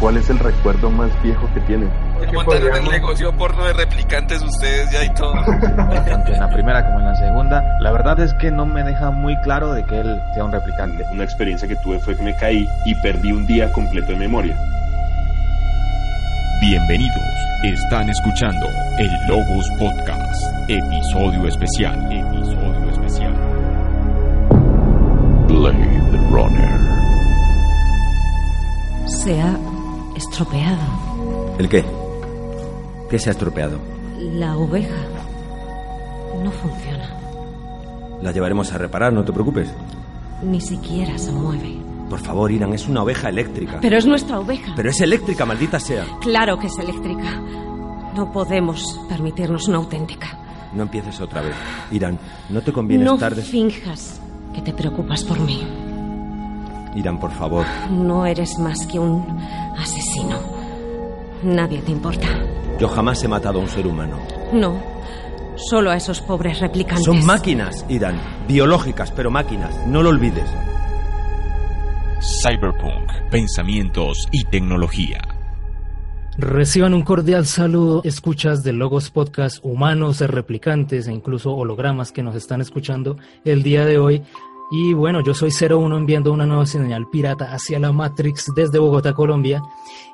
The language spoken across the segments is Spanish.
¿Cuál es el recuerdo más viejo que tienen? Ya montaron el negocio porno de replicantes ustedes ya y todo. Tanto en la primera como en la segunda, la verdad es que no me deja muy claro de que él sea un replicante. Una experiencia que tuve fue que me caí y perdí un día completo de memoria. Bienvenidos, están escuchando el Logos Podcast, episodio especial, episodio especial. Blade Runner. Se ha estropeado. ¿El qué? ¿Qué se ha estropeado? La oveja no funciona. La llevaremos a reparar, no te preocupes. Ni siquiera se mueve. Por favor, Irán, es una oveja eléctrica. Pero es nuestra oveja. Pero es eléctrica, maldita sea. Claro que es eléctrica. No podemos permitirnos una auténtica. No empieces otra vez. Irán, no te conviene no estar... des- finjas que te preocupas por mí. Irán, por favor. No eres más que un asesino. Nadie te importa. Yo jamás he matado a un ser humano. No. Solo a esos pobres replicantes. Son máquinas, Irán. Biológicas, pero máquinas. No lo olvides. Cyberpunk, pensamientos y tecnología. Reciban un cordial saludo, escuchas de Logos Podcast, humanos, replicantes e incluso hologramas que nos están escuchando el día de hoy. Y bueno, yo soy 01 enviando una nueva señal pirata hacia la Matrix desde Bogotá, Colombia.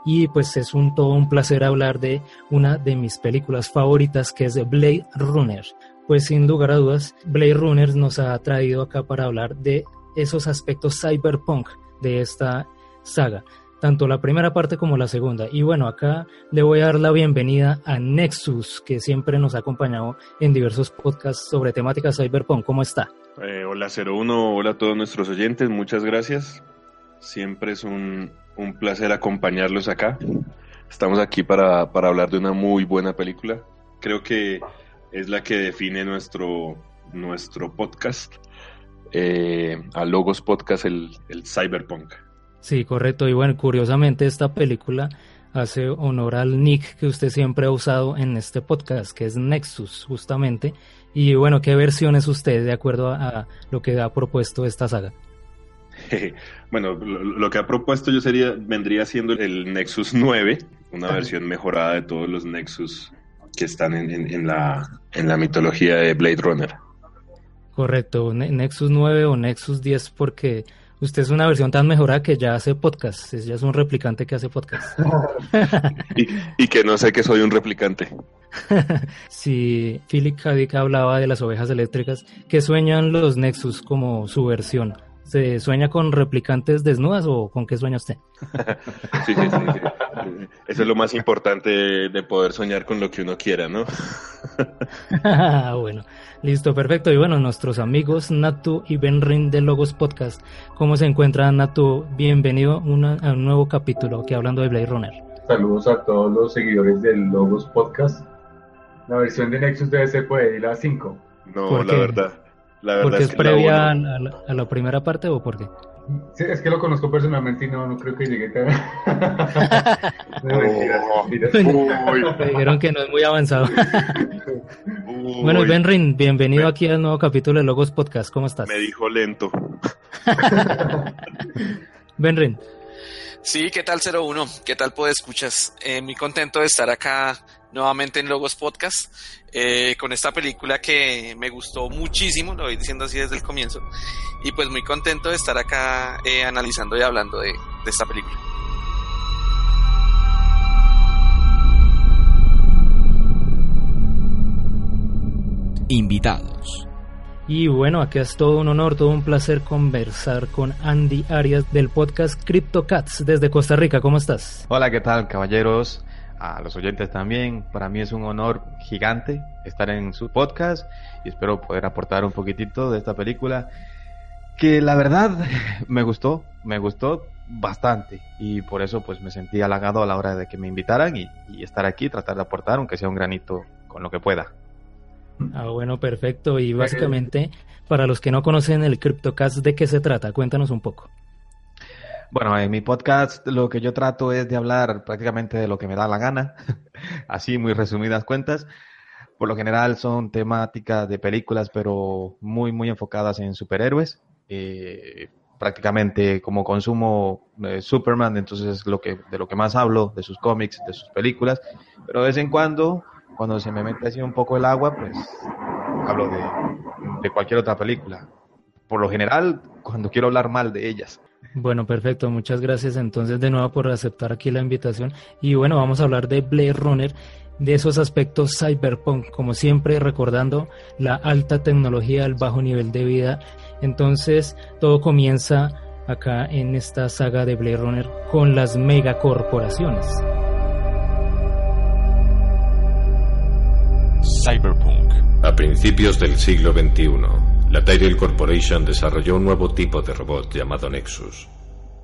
Y pues es un todo un placer hablar de una de mis películas favoritas que es Blade Runner. Pues sin lugar a dudas, Blade Runner nos ha traído acá para hablar de esos aspectos cyberpunk de esta saga tanto la primera parte como la segunda. Y bueno, acá le voy a dar la bienvenida a Nexus, que siempre nos ha acompañado en diversos podcasts sobre temática cyberpunk. ¿Cómo está? Eh, hola 01, hola a todos nuestros oyentes, muchas gracias. Siempre es un, un placer acompañarlos acá. Estamos aquí para, para hablar de una muy buena película. Creo que es la que define nuestro, nuestro podcast. Eh, a Logos Podcast, el, el Cyberpunk. Sí, correcto. Y bueno, curiosamente esta película hace honor al nick que usted siempre ha usado en este podcast, que es Nexus, justamente. Y bueno, ¿qué versión es usted de acuerdo a, a lo que ha propuesto esta saga? Bueno, lo, lo que ha propuesto yo sería, vendría siendo el Nexus 9, una versión mejorada de todos los Nexus que están en, en- en la, en la mitología de Blade Runner. Correcto, Ne- Nexus 9 o Nexus 10, porque usted es una versión tan mejorada que ya hace podcast, es- ya es un replicante que hace podcast. Y, y que no sé que soy un replicante. si Philip K. Hablaba de las ovejas eléctricas, ¿qué sueñan los Nexus como su versión? ¿Se sueña con replicantes desnudas o con qué sueña usted? Sí, sí, sí, sí. Eso es lo más importante de, de poder soñar con lo que uno quiera, ¿no? bueno, listo, perfecto. Y bueno, nuestros amigos Natu y Benrin de Logos Podcast, ¿cómo se encuentra Natu? Bienvenido una- a un nuevo capítulo que hablando de Blade Runner. Saludos a todos los seguidores del Logos Podcast. La versión de Nexus debe ser por ahí la 5. No, ¿Por la verdad. La verdad ¿Porque es que la previa a uno- la, a la primera parte o por qué? Sí, es que lo conozco personalmente y no, no creo que llegue tan... no, mentiras, mentiras. Me dijeron que no es muy avanzado. uy, bueno, Benrin, bienvenido aquí al nuevo capítulo de Logos Podcast. ¿Cómo estás? me dijo lento. Benrin, Sí, ¿qué tal 01? ¿Qué tal puede escuchas? Eh, muy contento de estar acá nuevamente en Logos Podcast eh, con esta película que me gustó muchísimo, lo voy diciendo así desde el comienzo, y pues muy contento de estar acá eh, analizando y hablando de, de esta película. Invitados. Y bueno, aquí es todo un honor, todo un placer conversar con Andy Arias del podcast CryptoCats desde Costa Rica. ¿Cómo estás? Hola, ¿qué tal, caballeros? A los oyentes también. Para mí es un honor gigante estar en su podcast y espero poder aportar un poquitito de esta película que la verdad me gustó, me gustó bastante y por eso pues me sentí halagado a la hora de que me invitaran y, y estar aquí, tratar de aportar aunque sea un granito con lo que pueda. Ah, bueno, perfecto. Y básicamente, para los que no conocen el CryptoCast, ¿de qué se trata? Cuéntanos un poco. Bueno, en mi podcast lo que yo trato es de hablar prácticamente de lo que me da la gana, así muy resumidas cuentas. Por lo general son temáticas de películas, pero muy, muy enfocadas en superhéroes. Eh, prácticamente como consumo eh, Superman, entonces es lo que, de lo que más hablo, de sus cómics, de sus películas, pero de vez en cuando, cuando se me mete así un poco el agua, pues hablo de, de cualquier otra película. Por lo general, cuando quiero hablar mal de ellas. Bueno, perfecto. Muchas gracias entonces de nuevo por aceptar aquí la invitación. Y bueno, vamos a hablar de Blade Runner, de esos aspectos cyberpunk, como siempre recordando la alta tecnología, el bajo nivel de vida. Entonces, todo comienza acá en esta saga de Blade Runner con las megacorporaciones. Cyberpunk. A principios del siglo XXI, la Tyrell Corporation desarrolló un nuevo tipo de robot llamado Nexus,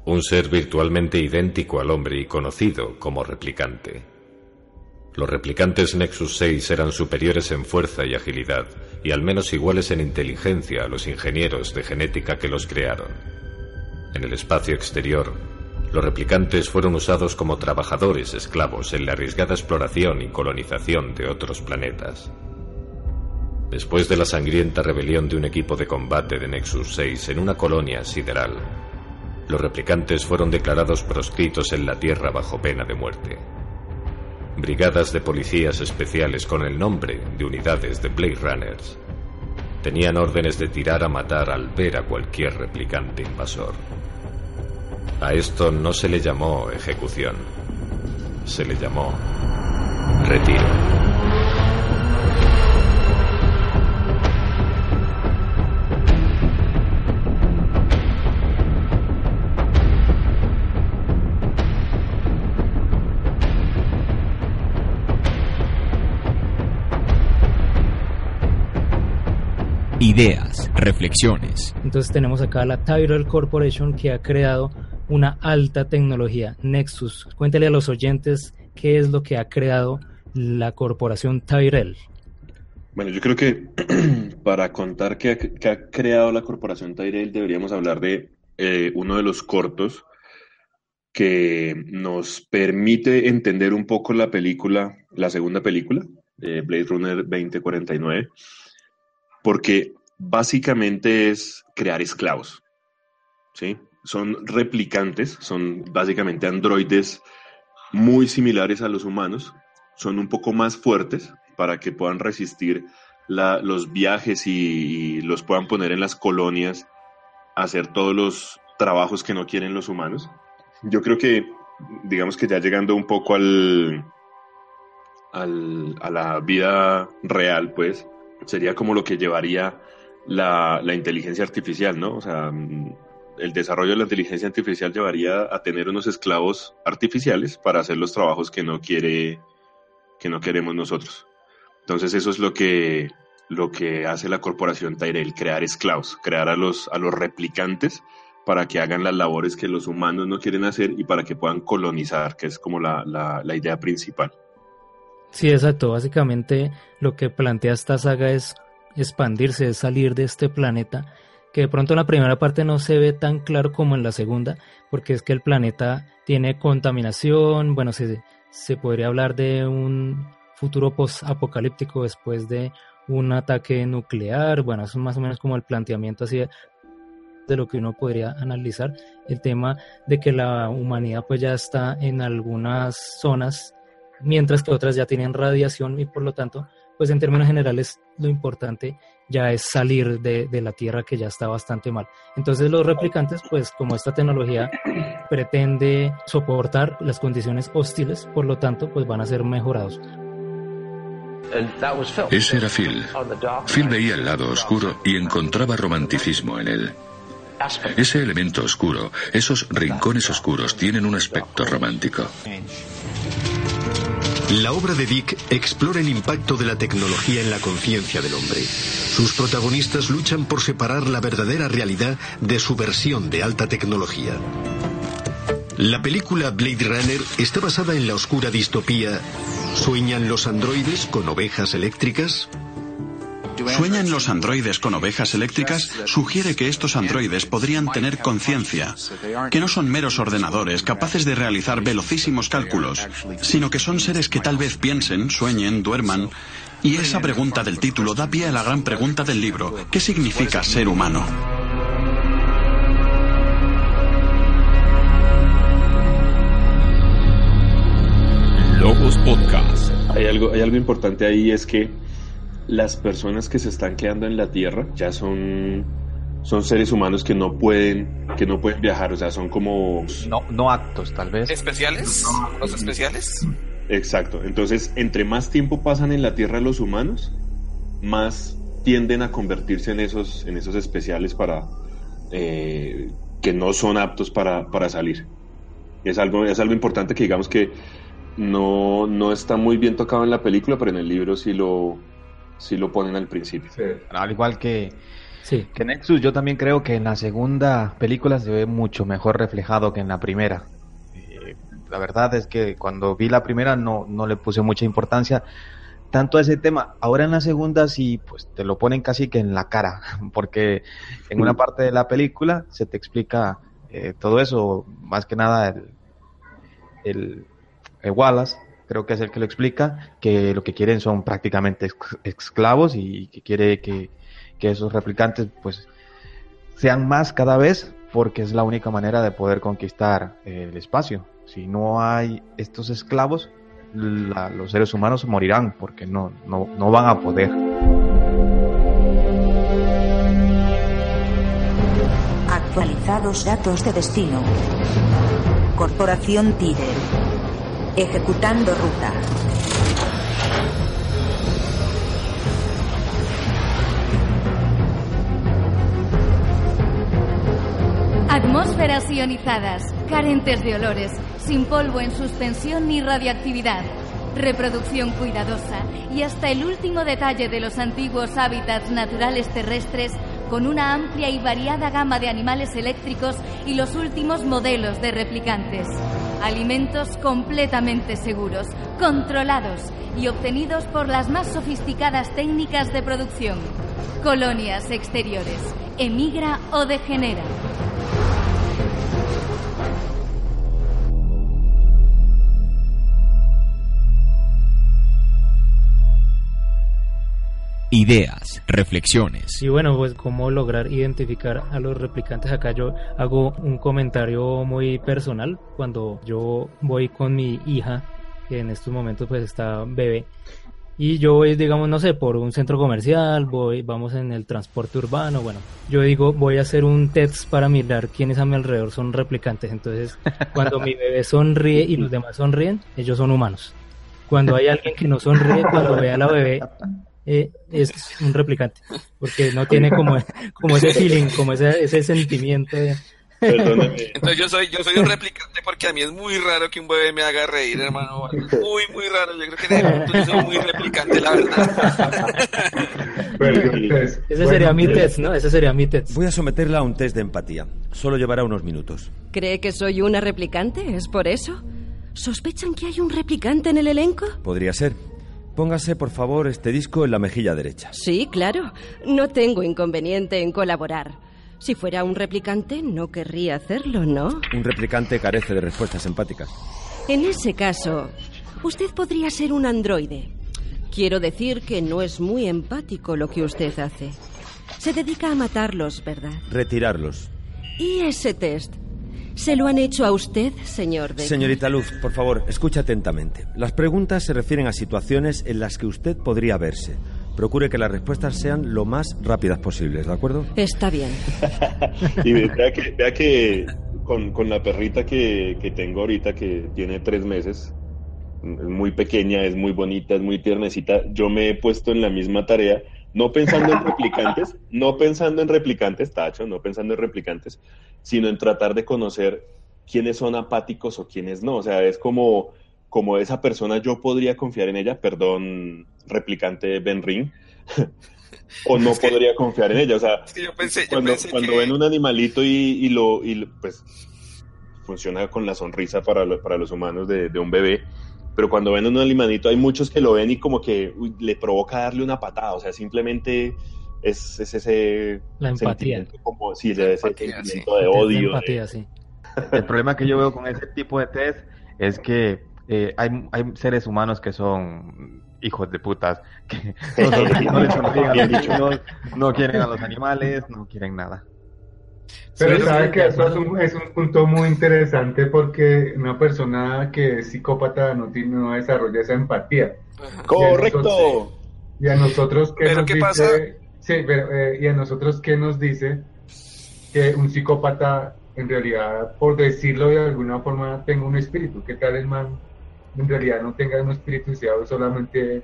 un ser virtualmente idéntico al hombre y conocido como replicante. Los replicantes Nexus 6 eran superiores en fuerza y agilidad, y al menos iguales en inteligencia a los ingenieros de genética que los crearon. En el espacio exterior, los replicantes fueron usados como trabajadores esclavos en la arriesgada exploración y colonización de otros planetas. Después de la sangrienta rebelión de un equipo de combate de Nexus 6 en una colonia sideral, los replicantes fueron declarados proscritos en la Tierra bajo pena de muerte. Brigadas de policías especiales con el nombre de unidades de Blade Runners tenían órdenes de tirar a matar al ver a cualquier replicante invasor. A esto no se le llamó ejecución, se le llamó retiro. Ideas, reflexiones. Entonces tenemos acá la Tyrell Corporation que ha creado una alta tecnología, Nexus. Cuéntale a los oyentes qué es lo que ha creado la corporación Tyrell. Bueno, yo creo que para contar qué ha, ha, creado la corporación Tyrell deberíamos hablar de eh, uno de los cortos que nos permite entender un poco la película, la segunda película, eh, Blade Runner 2049 porque básicamente es crear esclavos. ¿sí? Son replicantes, son básicamente androides muy similares a los humanos, son un poco más fuertes para que puedan resistir los viajes y, los puedan poner en las colonias hacer todos los trabajos que no quieren los humanos. Yo creo que, digamos que ya llegando un poco al, al a la vida real, pues, sería como lo que llevaría la, la, inteligencia artificial, ¿no? O sea, mm, el desarrollo de la inteligencia artificial llevaría a tener unos esclavos artificiales para hacer los trabajos que no quiere, que no queremos nosotros. Entonces eso es lo que, lo que hace la corporación Tyrell, crear esclavos, crear a los, a los replicantes para que hagan las labores que los humanos no quieren hacer y para que puedan colonizar, que es como la, la, la idea principal. Sí, exacto. Básicamente lo que plantea esta saga es expandirse, es salir de este planeta, que de pronto en la primera parte no se ve tan claro como en la segunda, porque es que el planeta tiene contaminación, bueno, se, se podría hablar de un futuro post-apocalíptico después de un ataque nuclear, bueno, eso es más o menos como el planteamiento así de, de lo que uno podría analizar, el tema de que la humanidad pues ya está en algunas zonas mientras que otras ya tienen radiación y por lo tanto, pues en términos generales lo importante ya es salir de, de, la Tierra que ya está bastante mal. Entonces los replicantes, pues como esta tecnología pretende soportar las condiciones hostiles, por lo tanto, pues van a ser mejorados. Ese era Phil. Phil veía el lado oscuro y encontraba romanticismo en él. Ese elemento oscuro, esos rincones oscuros tienen un aspecto romántico. La obra de Dick explora el impacto de la tecnología en la conciencia del hombre. Sus protagonistas luchan por separar la verdadera realidad de su versión de alta tecnología. La película Blade Runner está basada en la oscura distopía ¿Sueñan los androides con ovejas eléctricas? ¿Sueñan los androides con ovejas eléctricas? Sugiere que estos androides podrían tener conciencia, que no son meros ordenadores capaces de realizar velocísimos cálculos, sino que son seres que tal vez piensen, sueñen, duerman. Y esa pregunta del título da pie a la gran pregunta del libro, ¿qué significa ser humano? Logos Podcast. Hay algo, hay algo importante ahí, es que las personas que se están quedando en la Tierra ya son, son seres humanos que no pueden, que no pueden viajar, o sea, son como... No, no actos, tal vez. ¿Especiales? ¿Los especiales? Exacto. Entonces, entre más tiempo pasan en la Tierra los humanos, más tienden a convertirse en esos, en esos especiales para eh, que no son aptos para, para salir. Es algo, es algo importante que digamos que no, no está muy bien tocado en la película, pero en el libro sí lo, sí lo ponen al principio. Al igual que, que Nexus, yo también creo que en la segunda película se ve mucho mejor reflejado que en la primera. Eh, la verdad es que cuando vi la primera no, no le puse mucha importancia tanto a ese tema. Ahora en la segunda sí, pues te lo ponen casi que en la cara, porque en una parte de la película se te explica eh, todo eso, más que nada el, el, Wallace, creo que es el que lo explica, que lo que quieren son prácticamente esclavos y que quiere que, que esos replicantes pues sean más cada vez porque es la única manera de poder conquistar el espacio. Si no hay estos esclavos, los seres humanos morirán porque no, no, no van a poder. Actualizados datos de destino. Corporación Tiger. Ejecutando ruta. Atmósferas ionizadas, carentes de olores, sin polvo en suspensión ni radiactividad. Reproducción cuidadosa y hasta el último detalle de los antiguos hábitats naturales terrestres con una amplia y variada gama de animales eléctricos y los últimos modelos de replicantes. Alimentos completamente seguros, controlados y obtenidos por las más sofisticadas técnicas de producción. Colonias exteriores. Emigra o degenera. Ideas, reflexiones. Y bueno, pues cómo lograr identificar a los replicantes. Acá yo hago un comentario muy personal cuando yo voy con mi hija, que en estos momentos pues está bebé. Y yo voy, digamos, no sé, por un centro comercial, voy, vamos en el transporte urbano, bueno, yo digo, voy a hacer un test para mirar quiénes a mi alrededor son replicantes. Entonces, cuando mi bebé sonríe y los demás sonríen, ellos son humanos. Cuando hay alguien que no sonríe, cuando ve a la bebé, eh, es un replicante, porque no tiene como, como ese feeling, como ese, ese sentimiento de... Entonces yo soy, yo soy un replicante porque a mí es muy raro que un bebé me haga reír, hermano. Muy, muy raro. Yo creo que en yo soy muy replicante, la verdad. Ese sería mi test, ¿no? Ese sería mi test. Voy a someterla a un test de empatía. Solo llevará unos minutos. ¿Cree que soy una replicante? ¿Es por eso? ¿Sospechan que hay un replicante en el elenco? Podría ser. Póngase, por favor, este disco en la mejilla derecha. Sí, claro. No tengo inconveniente en colaborar. Si fuera un replicante, no querría hacerlo, ¿no? Un replicante carece de respuestas empáticas. En ese caso, usted podría ser un androide. Quiero decir que no es muy empático lo que usted hace. Se dedica a matarlos, ¿verdad? Retirarlos. ¿Y ese test? ¿Se lo han hecho a usted, señor Señorita Luz, por favor, escuche atentamente. Las preguntas se refieren a situaciones en las que usted podría verse. Procure que las respuestas sean lo más rápidas posibles, ¿de acuerdo? Está bien. y vea que, vea que con, con, la perrita que, que tengo ahorita, que tiene tres meses, es muy pequeña, es muy bonita, es muy tiernecita, yo me he puesto en la misma tarea no pensando en replicantes, no pensando en replicantes, Tacho, no pensando en replicantes, sino en tratar de conocer quiénes son apáticos o quiénes no. O sea, es como, como esa persona yo podría confiar en ella, perdón, replicante Ben Ring, o no podría confiar en ella. O sea, cuando, cuando ven un animalito y, lo, y pues funciona con la sonrisa para, para los humanos de, de un bebé pero cuando ven un animalito hay muchos que lo ven y como que le provoca darle una patada, o sea, simplemente es, ese la empatía. como sí, ese sentimiento de odio. El problema que yo veo con ese tipo de test es que eh, hay, hay seres humanos que son hijos de putas, que no, no, les no, quieren a los animales, no quieren nada. Pero sabe que eso es un, es un, punto muy interesante porque una persona que es psicópata no, tiene, no desarrolla esa empatía. Correcto. Y a nosotros, ¿qué ¿Pero nos qué dice? pasa? Sí, pero, eh, y a nosotros, ¿qué nos dice? Que un psicópata, en realidad, por decirlo de alguna forma, tenga un espíritu. ¿Qué tal el man en realidad no tenga un espíritu y sea solamente...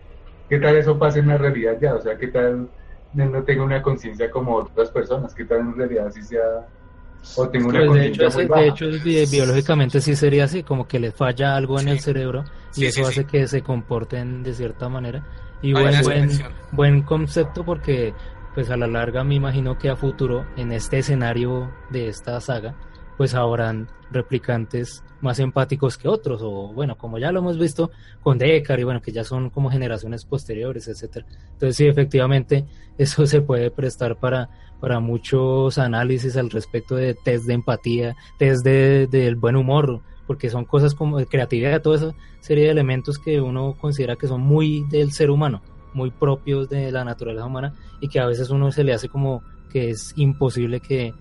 ¿Qué tal eso pasa en la realidad ya? O sea, ¿qué tal no tenga una conciencia como otras personas? ¿Qué tal en realidad si sea... O tenga una Pues de hecho, muy de baja? hecho es bi- biológicamente sí sería así, como que le falla algo en el cerebro y Sí, eso sí, hace sí. que se comporten de cierta manera. Y Hay buen, buen, buen concepto porque pues a la larga me imagino que a futuro en este escenario de esta saga pues habrán replicantes más empáticos que otros o bueno como ya lo hemos visto con Deckard y bueno que ya son como generaciones posteriores etcétera. Entonces sí efectivamente eso se puede prestar para para muchos análisis al respecto de test de empatía test de, del buen humor porque son cosas como de creatividad toda esa serie de elementos que uno considera que son muy del ser humano muy propios de la naturaleza humana y que a veces uno se le hace como que es imposible que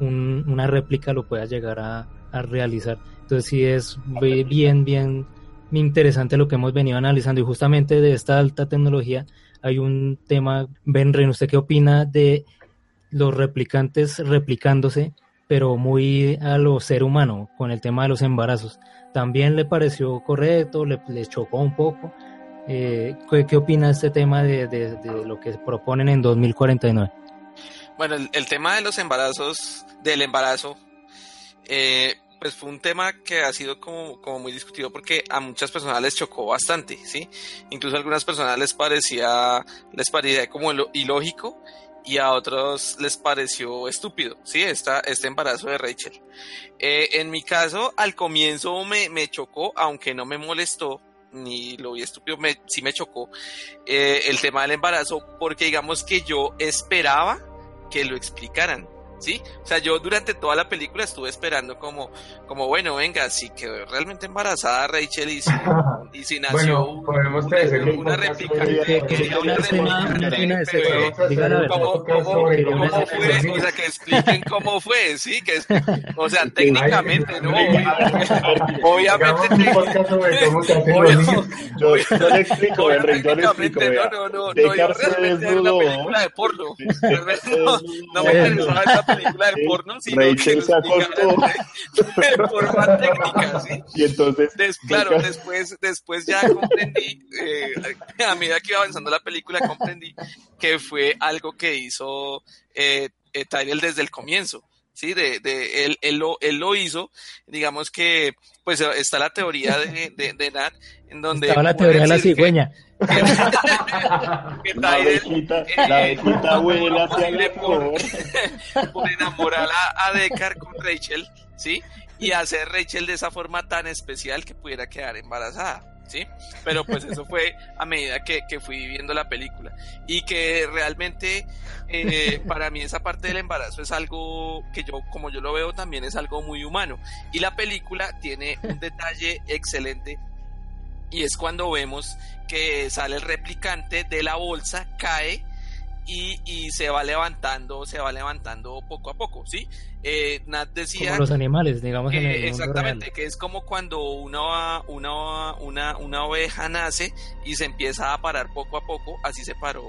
un- una réplica lo pueda llegar a, a realizar. Entonces sí es bi- bien, bien interesante lo que hemos venido analizando y justamente de esta alta tecnología hay un tema, Ben Ren, ¿usted qué opina de los replicantes replicándose, pero muy a lo ser humano con el tema de los embarazos? ¿También le pareció correcto? ¿Le, le chocó un poco? Eh, ¿qué, qué opina este tema de, de- de lo que proponen en 2049? Bueno, el, el tema de los embarazos, del embarazo, eh, pues fue un tema que ha sido como, como muy discutido porque a muchas personas les chocó bastante, ¿sí? Incluso a algunas personas les parecía, les parecía como ilógico y a otros les pareció estúpido, ¿sí? Esta, este embarazo de Rachel. Eh, en mi caso, al comienzo me, me chocó, aunque no me molestó, ni lo vi estúpido, me, sí me chocó eh, el tema del embarazo, porque digamos que yo esperaba que lo explicaran, ¿sí? O sea, yo durante toda la película estuve esperando como, como bueno, venga, si quedó realmente embarazada Rachel y si, y si nació Bueno, podemos una, hacer un una podcast réplica. Que- que una. ¿Cómo, fue? O sea, que expliquen cómo fue, ¿sí? Que es- o sea, técnicamente, ¿no? Obviamente. Yo, le explico, Henry, yo le explico. No, no, no, no, yo se realmente era una desnudó. película de porno. Realmente no, no me interesaba esa película de porno, sino que Rachel lo se acostó. de, forma técnica, ¿sí? Y entonces, Des- claro, después, después ya comprendí, eh, a medida que iba avanzando la película, comprendí que fue algo que hizo eh, eh, Tyrell desde el comienzo. Sí, de, de él, él, lo, él lo hizo, digamos que, pues está la teoría de, de, de Nat, en donde Estaba la teoría de la que- cigüeña. que La abejita, la abejita vuela hacia la flor. por enamorar a, a Deckard con Rachel, ¿sí? Y hacer Rachel de esa forma tan especial que pudiera quedar embarazada, ¿sí? Pero pues eso fue a medida que, que fui viendo la película. Y que realmente eh, para mí esa parte del embarazo es algo que yo, como yo lo veo, también es algo muy humano. Y la película tiene un detalle excelente y es cuando vemos que sale el replicante de la bolsa, cae y, y se va levantando, se va levantando poco a poco, ¿sí? Eh, Nat decía Como los animales, digamos, en el exactamente, real. que es como cuando una, una, una, una oveja nace y se empieza a parar poco a poco, así se paró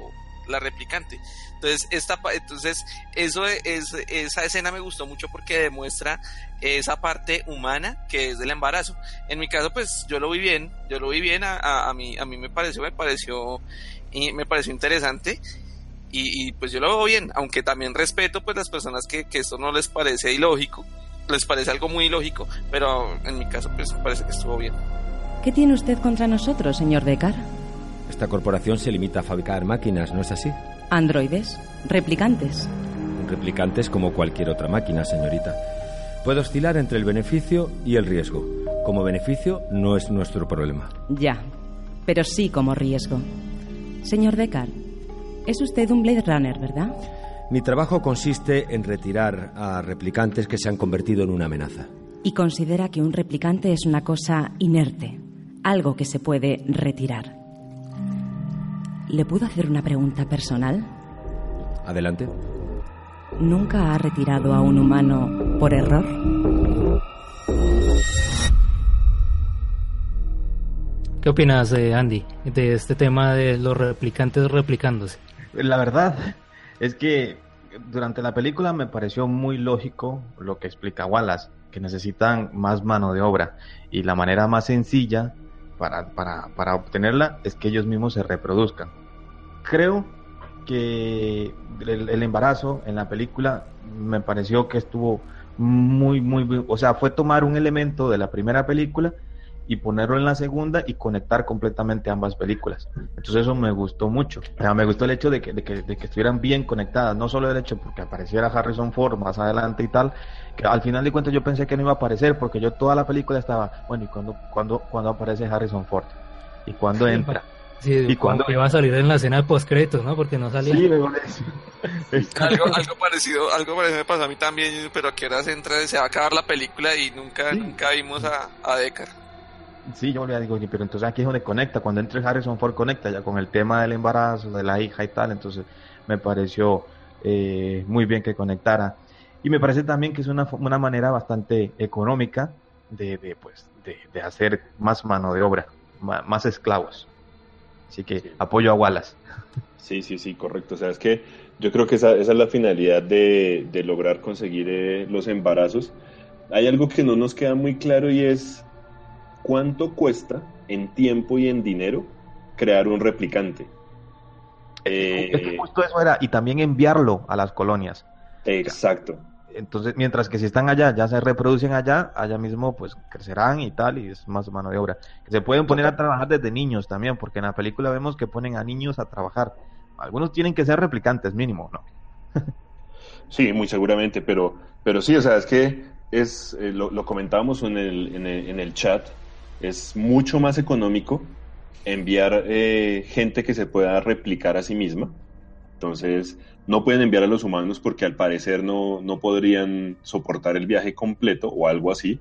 la replicante. Entonces, esta, entonces eso es, esa escena me gustó mucho porque demuestra esa parte humana que es del embarazo. En mi caso, pues yo lo vi bien, yo lo vi bien, a, a, a mí, a mí me pareció, me pareció, y me pareció interesante. Y, y, pues yo lo veo bien, aunque también respeto pues las personas que, que esto no les parece ilógico, les parece algo muy ilógico, pero en mi caso pues parece que estuvo bien. ¿Qué tiene usted contra nosotros, señor Deckard? Esta corporación se limita a fabricar máquinas, ¿no es así? Androides, replicantes. Replicantes como cualquier otra máquina, señorita. Puede oscilar entre el beneficio y el riesgo. Como beneficio no es nuestro problema. Ya, pero sí como riesgo. Señor Deckard, es usted un Blade Runner, ¿verdad? Mi trabajo consiste en retirar a replicantes que se han convertido en una amenaza. Y considera que un replicante es una cosa inerte, algo que se puede retirar. ¿Le puedo hacer una pregunta personal? Adelante. nunca ha retirado a un humano por error? ¿Qué opinas, eh, Andy, de este tema de los replicantes replicándose? La verdad es que durante la película me pareció muy lógico lo que explica Wallace, que necesitan más mano de obra y la manera más sencilla para, para, para obtenerla es que ellos mismos se reproduzcan. Creo que el, el, embarazo en la película me pareció que estuvo muy, muy, o sea, fue tomar un elemento de la primera película y ponerlo en la segunda y conectar completamente ambas películas. Entonces eso me gustó mucho. O sea, me gustó el hecho de que, de, que, de que, estuvieran bien conectadas, no solo el hecho porque apareciera Harrison Ford más adelante y tal, que al final de cuentas yo pensé que no iba a aparecer porque yo toda la película estaba, bueno, ¿y cuando, cuando, cuando aparece Harrison Ford? ¿Y cuando entra? Sí, y cuando iba a salir en la escena de postcréditos, ¿no? Porque no salía. Sí, me algo, algo parecido, algo parecido me pasó a mí también, pero que era entra, se va a acabar la película y nunca, sí. nunca vimos a, a Deckard. Sí, yo le digo, pero entonces aquí es donde conecta, cuando entre Harrison Ford conecta ya con el tema del embarazo, de la hija y tal, entonces me pareció eh, muy bien que conectara. Y me parece también que es una, una manera bastante económica de, de pues, de, de, hacer más mano de obra, más, más esclavos. Así que sí. apoyo a Wallace. Sí, sí, sí, correcto. O sea, es que yo creo que esa, esa es la finalidad de, de lograr conseguir eh, los embarazos. Hay algo que no nos queda muy claro y es cuánto cuesta en tiempo y en dinero crear un replicante. Eh, es que justo eso era, y también enviarlo a las colonias. Exacto. Entonces, mientras que si están allá, ya se reproducen allá, allá mismo pues crecerán y tal, y es más mano de obra. Que se pueden poner a trabajar desde niños también, porque en la película vemos que ponen a niños a trabajar. Algunos tienen que ser replicantes mínimo, ¿no? sí, muy seguramente, pero, pero sí, o sea, es que es, eh, lo, lo, comentábamos en el, en el, en el chat, es mucho más económico enviar eh, gente que se pueda replicar a sí misma. Entonces, no pueden enviar a los humanos porque al parecer no, no podrían soportar el viaje completo o algo así.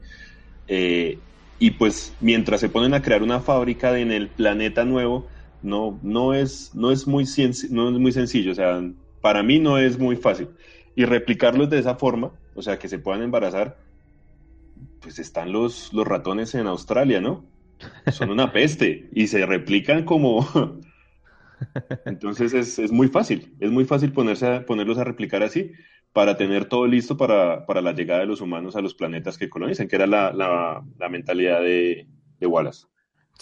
Eh, y pues mientras se ponen a crear una fábrica en el planeta nuevo, no, no, es, no, es muy, no es muy sencillo. O sea, para mí no es muy fácil. Y replicarlos de esa forma, o sea, que se puedan embarazar, pues están los, los ratones en Australia, ¿no? Son una peste y se replican como... Entonces es, es, muy fácil, es muy fácil ponerse a, ponerlos a replicar así para tener todo listo para, para, la llegada de los humanos a los planetas que colonizan, que era la, la, mentalidad de, de Wallace.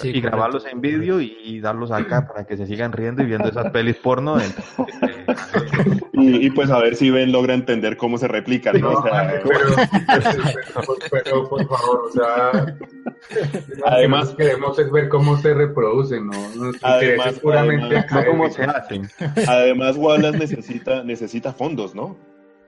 Sí, y grabarlos en vídeo y, y, darlos acá para que se sigan riendo y viendo esas pelis porno. Y, y, pues a ver si Ben logra entender cómo se replican, ¿no? no o sea, pero, pero, pero, por favor, o sea, además lo que queremos es ver cómo se reproducen, ¿no? Además, puramente además, no cómo se hacen. Además, Wallace necesita, necesita fondos, ¿no?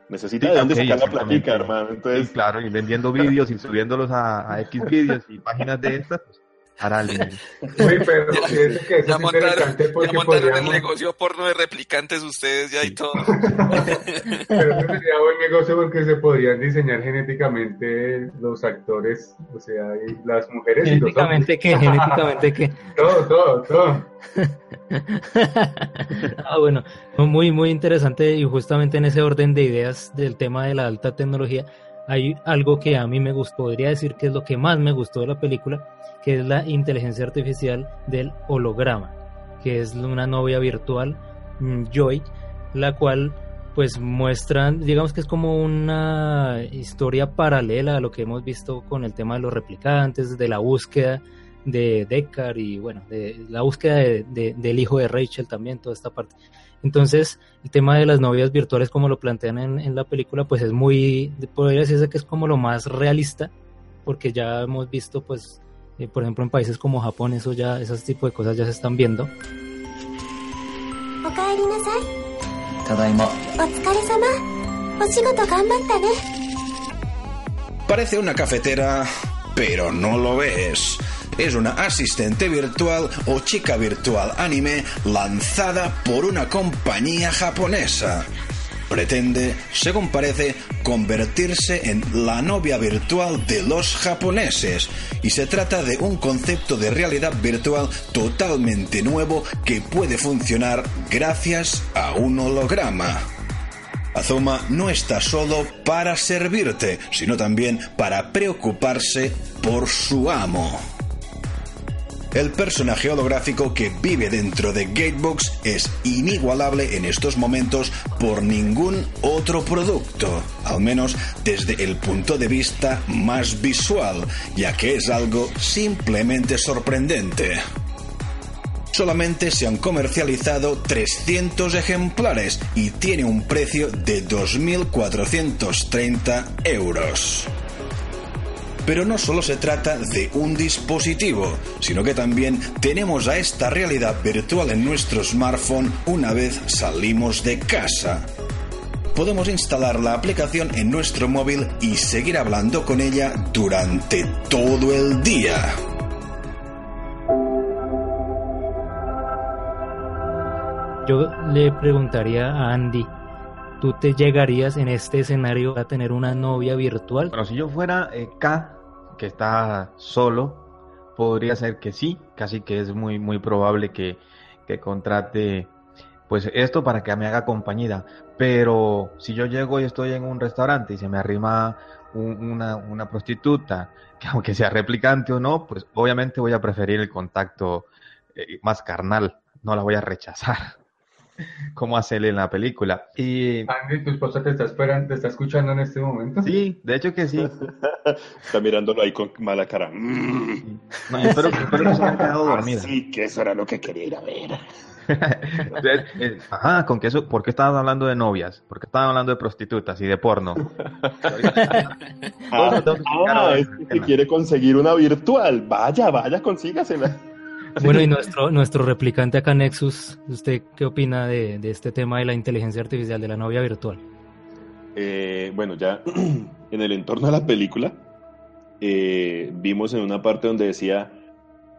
Necesita sí, de dónde okay, sacar la platica, hermano. Entonces... Sí, claro, y vendiendo vídeos y subiéndolos a, a X vídeos y páginas de estas, pues, hará el Uy, pero es que eso ya es montaron, interesante ya montaron podríamos... el negocio porno de replicantes ustedes ya y todo. pero eso sería buen negocio porque se podrían diseñar genéticamente los actores, o sea, y las mujeres ¿Genéticamente y los qué? ¿Genéticamente qué? todo, todo, todo. ah, bueno, muy, muy interesante y justamente en ese orden de ideas del tema de la alta tecnología hay algo que a mí me gustó, podría decir que es lo que más me gustó de la película, que es la inteligencia artificial del holograma, que es una novia virtual, mm, Joy, la cual pues muestran, digamos que es como una historia paralela a lo que hemos visto con el tema de los replicantes, de la búsqueda de Deckard y bueno, de la búsqueda de, de, del hijo de Rachel también, toda esta parte. Entonces, el tema de las novias virtuales, como lo plantean en, en la película, pues es muy, podría decirse que es como lo más realista, porque ya hemos visto, pues, eh, por ejemplo, en países como Japón, eso ya, esos tipos de cosas ya se están viendo. Parece una cafetera, pero no lo es es una asistente virtual o chica virtual anime lanzada por una compañía japonesa. Pretende, según parece, convertirse en la novia virtual de los japoneses y se trata de un concepto de realidad virtual totalmente nuevo que puede funcionar gracias a un holograma. Azuma no está solo para servirte, sino también para preocuparse por su amo. El personaje holográfico que vive dentro de Gatebox es inigualable en estos momentos por ningún otro producto, al menos desde el punto de vista más visual, ya que es algo simplemente sorprendente. Solamente se han comercializado 300 ejemplares y tiene un precio de 2.430 euros. Pero no solo se trata de un dispositivo, sino que también tenemos a esta realidad virtual en nuestro smartphone una vez salimos de casa. Podemos instalar la aplicación en nuestro móvil y seguir hablando con ella durante todo el día. Yo le preguntaría a Andy, ¿tú te llegarías en este escenario a tener una novia virtual? Bueno, si yo fuera eh, K, que está solo, podría ser que sí, casi que es muy, muy probable que, que contrate pues esto para que me haga compañía. Pero si yo llego y estoy en un restaurante y se me arrima una, una, prostituta, que aunque sea replicante o no, pues obviamente voy a preferir el contacto eh, más carnal, no la voy a rechazar. como hace él en la película. Y... Andy, ¿tu esposa te está esperando, te está escuchando en este momento? Sí, de hecho que sí. está mirándolo ahí con mala cara. Mm. No, espero, que se haya quedado dormida. Sí, que eso era lo que quería ir a ver. Eh, ajá, con que eso, ¿por qué estaban hablando de novias? ¿Por qué estaban hablando de prostitutas y de porno? ah, ah es que quiere conseguir una virtual. Vaya, vaya, consígasela. Bueno, y nuestro, nuestro replicante acá, Nexus, ¿usted qué opina de, este tema de la inteligencia artificial, de la novia virtual? Eh, bueno, ya en el entorno de la película, eh, vimos en una parte donde decía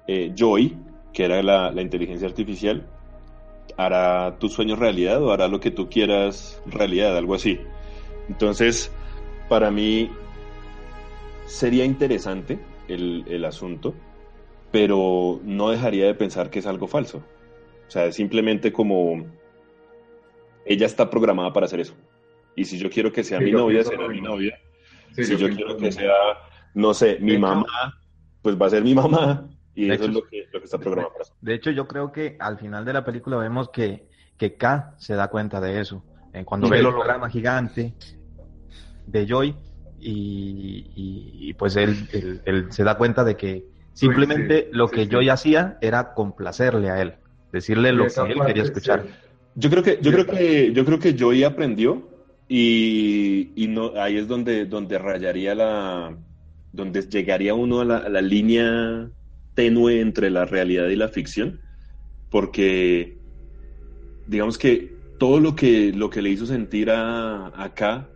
eh, Joy, que era la, la, inteligencia artificial, hará tus sueños realidad o hará lo que tú quieras realidad, algo así. Entonces, para mí sería interesante el, el asunto pero no dejaría de pensar que es algo falso. O sea, es simplemente como ella está programada para hacer eso. Y si yo quiero que sea mi novia, será mi novia. si yo, quiero que sea, no sé, mi mamá, pues va a ser mi mamá. Y eso es lo que, lo que está programado para De hecho, yo creo que al final de la película vemos que, que K se da cuenta de eso. Eh, cuando ve el holograma gigante de Joy, y, pues él, él, se da cuenta de que Simplemente lo que yo ya hacía era complacerle a él, decirle lo que él quería escuchar. Yo creo que, yo creo que, yo creo que Joey aprendió y, y, no, ahí es donde, donde rayaría la, donde llegaría uno a la, la, línea tenue entre la realidad y la ficción, porque digamos que todo lo que, lo que le hizo sentir a, acá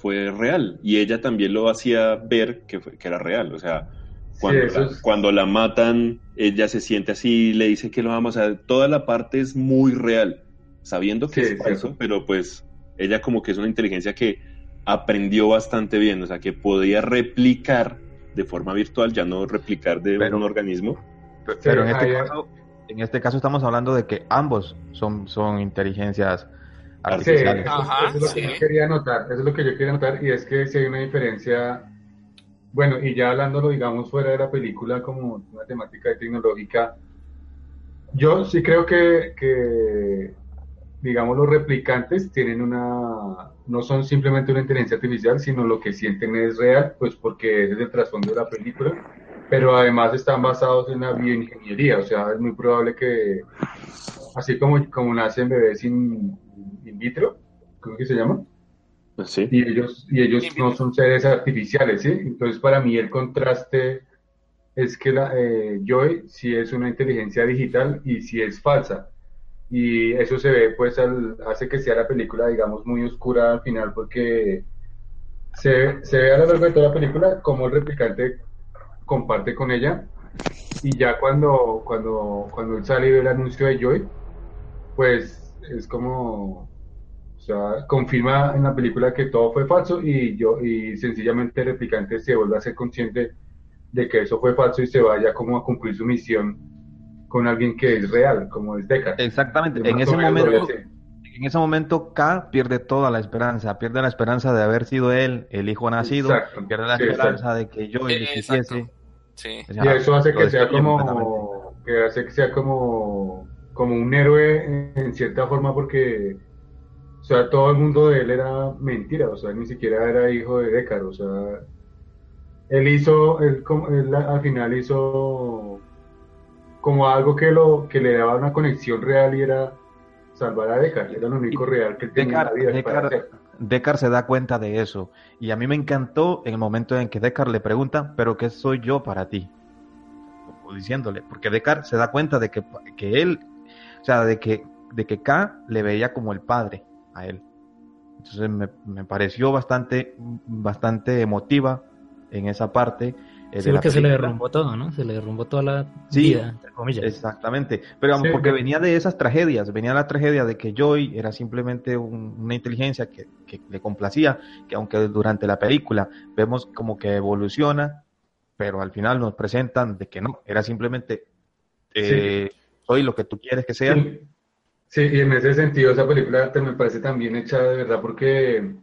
fue real y ella también lo hacía ver que, que era real, o sea, cuando, la, cuando la matan, ella se siente así, le dice que lo ama. O sea, toda la parte es muy real, sabiendo que es falso, pero pues ella como que es una inteligencia que aprendió bastante bien, o sea, que podía replicar de forma virtual, ya no replicar de un organismo. Pero en este, caso, en este caso estamos hablando de que ambos son, son inteligencias artificiales. eso, es lo que yo quería notar, eso es lo que yo quería notar, y es que si hay una diferencia bueno, y ya hablándolo, digamos, fuera de la película como una temática tecnológica, yo sí creo que, digamos, los replicantes tienen una, no son simplemente una inteligencia artificial, sino lo que sienten es real, pues porque es el trasfondo de la película, pero además están basados en la bioingeniería, o sea, es muy probable que, así como, como nacen bebés in, in vitro, ¿cómo que se llama? Y ellos, y ellos no son seres artificiales, ¿sí? Entonces, para mí el contraste es que la, eh, Joy sí es una inteligencia digital y sí es falsa. Y eso se ve, pues, hace que sea la película, digamos, muy oscura al final, porque se, se ve a lo largo de toda la película cómo el replicante comparte con ella. Y ya cuando, cuando, cuando él sale y ve el anuncio de Joy, pues es como sea, confirma en la película que todo fue falso y yo y sencillamente el replicante se vuelve a ser consciente de que eso fue falso y se vaya como a cumplir su misión con alguien que es real, como es Deckard. Exactamente. En ese momento, en ese momento K pierde toda la esperanza, pierde la esperanza de haber sido él el hijo nacido, pierde la esperanza de que yo le quisiese. Sí. y eso hace que sea como que hace que sea como como un héroe en cierta forma porque o sea, todo el mundo de él era mentira, o sea, ni siquiera era hijo de Deckard, o sea, él hizo, él, él al final hizo como algo que lo que le daba una conexión real y era salvar a Deckard, era lo único real que tenía la vida. Deckard, se da cuenta de eso y a mí me encantó en el momento en que Deckard le pregunta, pero ¿qué soy yo para ti? O diciéndole, porque Deckard se da cuenta de que, que él, o sea, de que, de que K le veía como el padre a él. Entonces me, me pareció bastante, bastante emotiva en esa parte. Eh, sí, que se le derrumbó todo, ¿no? Se le derrumbó toda la vida, entre comillas. Exactamente. Pero vamos, porque venía de esas tragedias, venía la tragedia de que Joy era simplemente una inteligencia que, que, le complacía, que aunque durante la película vemos como que evoluciona, pero al final nos presentan de que no, era simplemente eh, soy lo que tú quieres que sea. Sí, y en ese sentido esa película me parece también hecha de verdad porque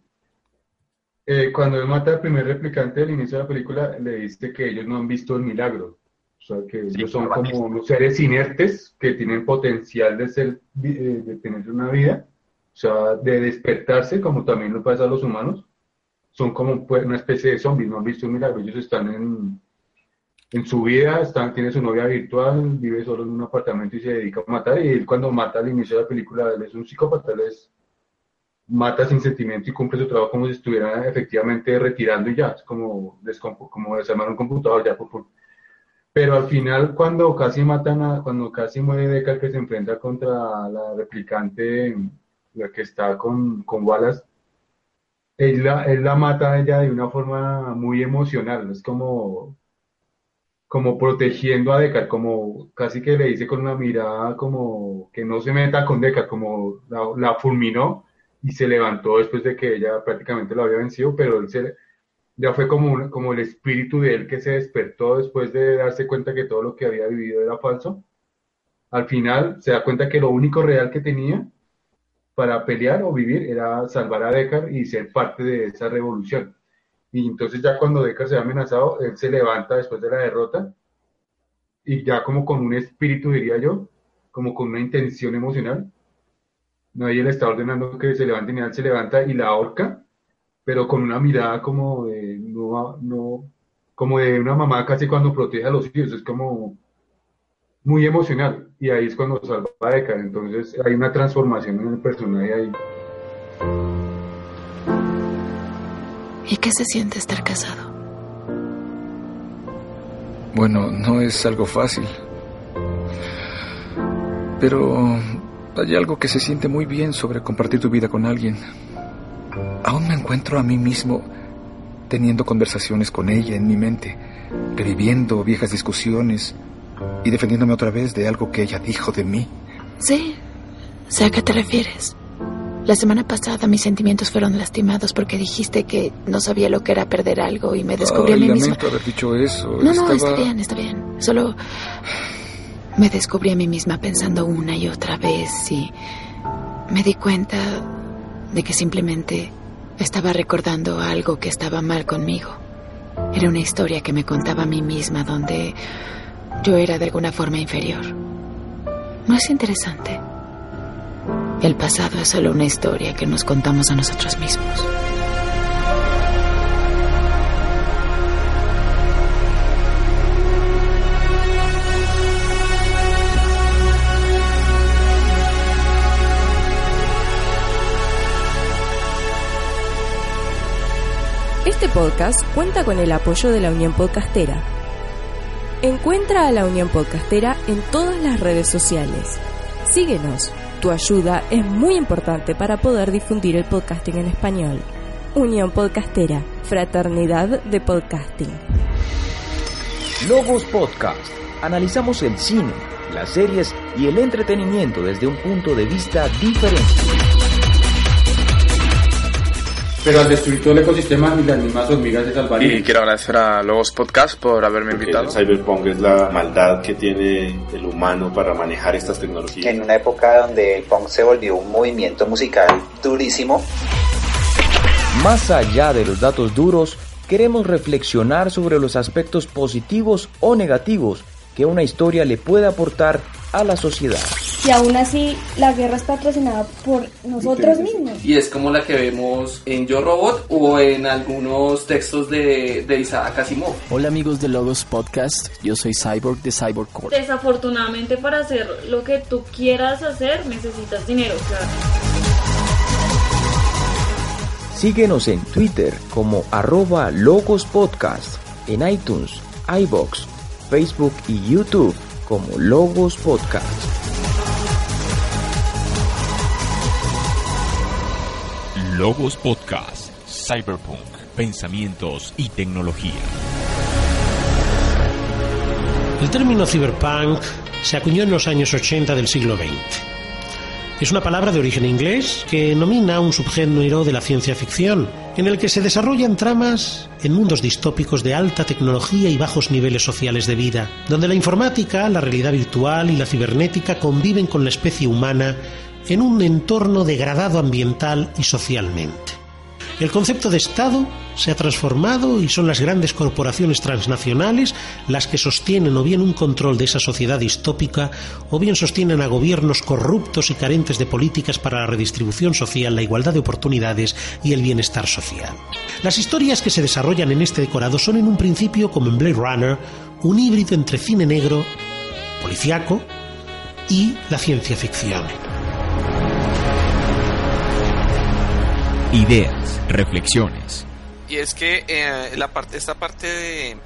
eh, cuando él mata al primer replicante al inicio de la película, le dice que ellos no han visto el milagro. O sea, que ellos son como unos seres inertes que tienen potencial de, ser, eh, de tener una vida, o sea, de despertarse, como también lo pasa a los humanos. Son como pues, una especie de zombies, no han visto un milagro. Ellos están en, en su vida, están, tiene su novia virtual, vive solo en un apartamento y se dedica a matar. Y él cuando mata al inicio de la película, él es un psicópata, él es mata sin sentimiento y cumple su trabajo como si estuviera efectivamente retirando y ya, es como, como desarmar un computador ya por, Pero al final cuando casi matan a, cuando casi muere Deckard que se enfrenta contra la replicante, la que está con, con Wallace, él la, él la mata a ella de una forma muy emocional, es como como protegiendo a Deckard, como casi que le dice con una mirada como que no se meta con Deckard, como la, fulminó y se levantó después de que ella prácticamente lo había vencido, pero él se, ya fue como, como el espíritu de él que se despertó después de darse cuenta que todo lo que había vivido era falso. Al final se da cuenta que lo único real que tenía para pelear o vivir era salvar a Deckard y ser parte de esa revolución. Y entonces ya cuando Deckard se ha amenazado, él se levanta después de la derrota y ya como con un espíritu, diría yo, como con una intención emocional, no, él está ordenando que se levante y él se levanta y la ahorca, pero con una mirada como de, no, no, como de una mamá casi cuando protege a los hijos, es como muy emocional. Y ahí es cuando salva a Deckard. Entonces hay una transformación en el personaje ahí. ¿Y qué se siente estar casado? Bueno, no es algo fácil. Pero hay algo que se siente muy bien sobre compartir tu vida con alguien. Aún me encuentro a mí mismo teniendo conversaciones con ella en mi mente, reviviendo viejas discusiones y defendiéndome otra vez de algo que ella dijo de mí. Sí, sé a qué te refieres. La semana pasada mis sentimientos fueron lastimados porque dijiste que no sabía lo que era perder algo y me descubrí a mí misma. haber dicho eso. No, no, está bien, está bien. Solo me descubrí a mí misma pensando una y otra vez y me di cuenta de que simplemente estaba recordando algo que estaba mal conmigo. Era una historia que me contaba a mí misma donde yo era de alguna forma inferior. ¿No es interesante? El pasado es solo una historia que nos contamos a nosotros mismos. Este podcast cuenta con el apoyo de la Unión Podcastera. Encuentra a la Unión Podcastera en todas las redes sociales. Síguenos. Tu ayuda es muy importante para poder difundir el podcasting en español. Unión Podcastera, Fraternidad de Podcasting. Logos Podcast. Analizamos el cine, las series y el entretenimiento desde un punto de vista diferente. Pero al destruir todo el ecosistema y las mismas hormigas se salvarían. Y quiero agradecer a Logos Podcast por haberme invitado. El cyberpunk es la maldad que tiene el humano para manejar estas tecnologías. En una época donde el punk se volvió un movimiento musical durísimo. Más allá de los datos duros, queremos reflexionar sobre los aspectos positivos o negativos que una historia le puede aportar a la sociedad. Y aún así, la guerra es patrocinada por nosotros mismos. Y es como la que vemos en Yo Robot o en algunos textos de, de Isaac Asimov. Hola amigos de Logos Podcast, yo soy Cyborg de Cyborg Core. Desafortunadamente para hacer lo que tú quieras hacer necesitas dinero, claro. Síguenos en Twitter como arroba Logos Podcast, en iTunes, iBox, Facebook y YouTube como Logos Podcast. Logos Podcast, Cyberpunk, Pensamientos y Tecnología. El término cyberpunk se acuñó en los años 80 del siglo XX. Es una palabra de origen inglés que nomina un subgénero de la ciencia ficción, en el que se desarrollan tramas en mundos distópicos de alta tecnología y bajos niveles sociales de vida, donde la informática, la realidad virtual y la cibernética conviven con la especie humana en un entorno degradado ambiental y socialmente. El concepto de Estado se ha transformado y son las grandes corporaciones transnacionales las que sostienen o bien un control de esa sociedad distópica o bien sostienen a gobiernos corruptos y carentes de políticas para la redistribución social, la igualdad de oportunidades y el bienestar social. Las historias que se desarrollan en este decorado son en un principio, como en Blade Runner, un híbrido entre cine negro, policiaco y la ciencia ficción. Ideas, reflexiones. Y es que eh, la parte, esta parte de,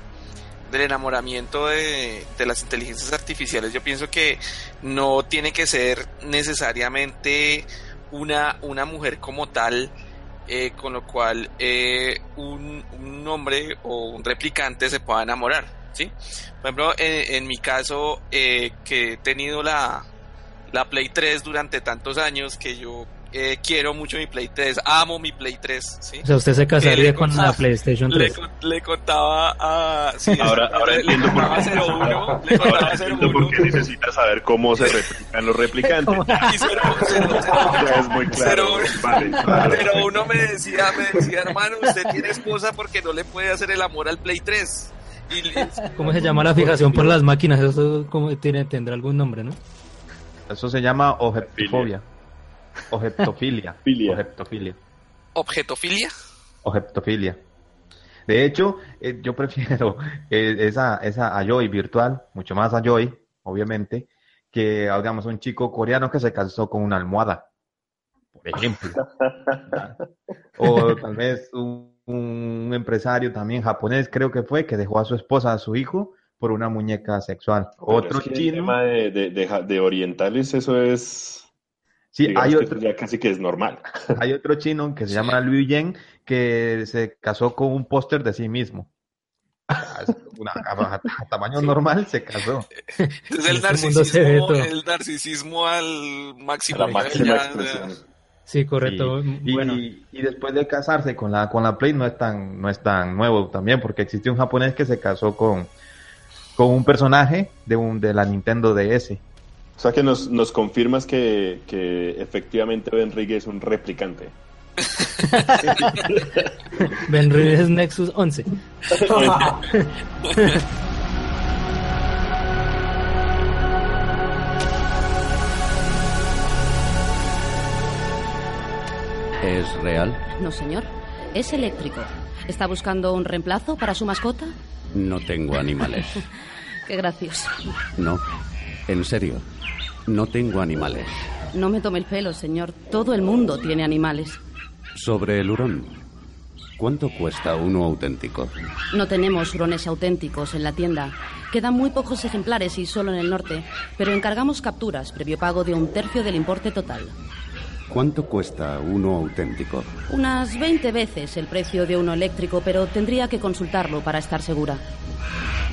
del enamoramiento de, de, las inteligencias artificiales, yo pienso que no tiene que ser necesariamente una, una mujer como tal, eh, con lo cual eh, un, un, hombre o un replicante se pueda enamorar. ¿sí? Por ejemplo, en, mi caso, que he tenido la, la Play 3 durante tantos años, que yo eh, quiero mucho mi Play 3, amo mi Play 3. ¿sí? O sea, usted se casaría con la PlayStation 3. Le, le contaba a. Sí, ahora, ahora le, entiendo, por qué, 01, le contaba ahora entiendo por qué necesita saber cómo se replican los replicantes. Y 0, 0, 0, es muy claro. Vale, vale, pero uno me decía, me decía, hermano, usted tiene esposa porque no le puede hacer el amor al Play 3. Y, ¿Cómo se llama la fijación por las máquinas? Eso como tiene, tendrá algún nombre, ¿no? Eso se llama objectifobia. Objetofilia. Objetofilia. ¿Objetofilia? Objetofilia. De hecho, eh, yo prefiero eh, esa, esa Ayoy virtual, mucho más Ayoy, obviamente, que, digamos, un chico coreano que se casó con una almohada, por ejemplo. o tal vez un, un, empresario también japonés, creo que fue, que dejó a su esposa, a su hijo, por una muñeca sexual. Pero Otro es que chino. El tema de, de, de, de orientales, eso es. Sí, digamos hay que otro, ya casi que es normal. hay otro chino que se llama Liu Yen que se casó con un póster de sí mismo. Una, a, a tamaño normal se casó. Es el narcisismo, el narcisismo al máximo. A la máxima ya- expresión. Sí, correcto. Y, bueno, y, y después de casarse con la con la Play no es tan no es tan nuevo también porque existió un japonés que se casó con con un personaje de un de la Nintendo DS. O sea que nos, nos confirmas que, que efectivamente Ben Rigue es un replicante. Ben Reilly Nexus 11. ¿Es real? No, señor. Es eléctrico. ¿Está buscando un reemplazo para su mascota? No tengo animales. Qué gracioso. No, en serio, no tengo animales. No me tome el pelo, señor. Todo el mundo tiene animales. Sobre el hurón, ¿cuánto cuesta uno auténtico? No tenemos hurones auténticos en la tienda. Quedan muy pocos ejemplares y solo en el norte, pero encargamos capturas previo pago de un tercio del importe total. ¿Cuánto cuesta uno auténtico? Unas 20 veces el precio de uno eléctrico, pero tendría que consultarlo para estar segura.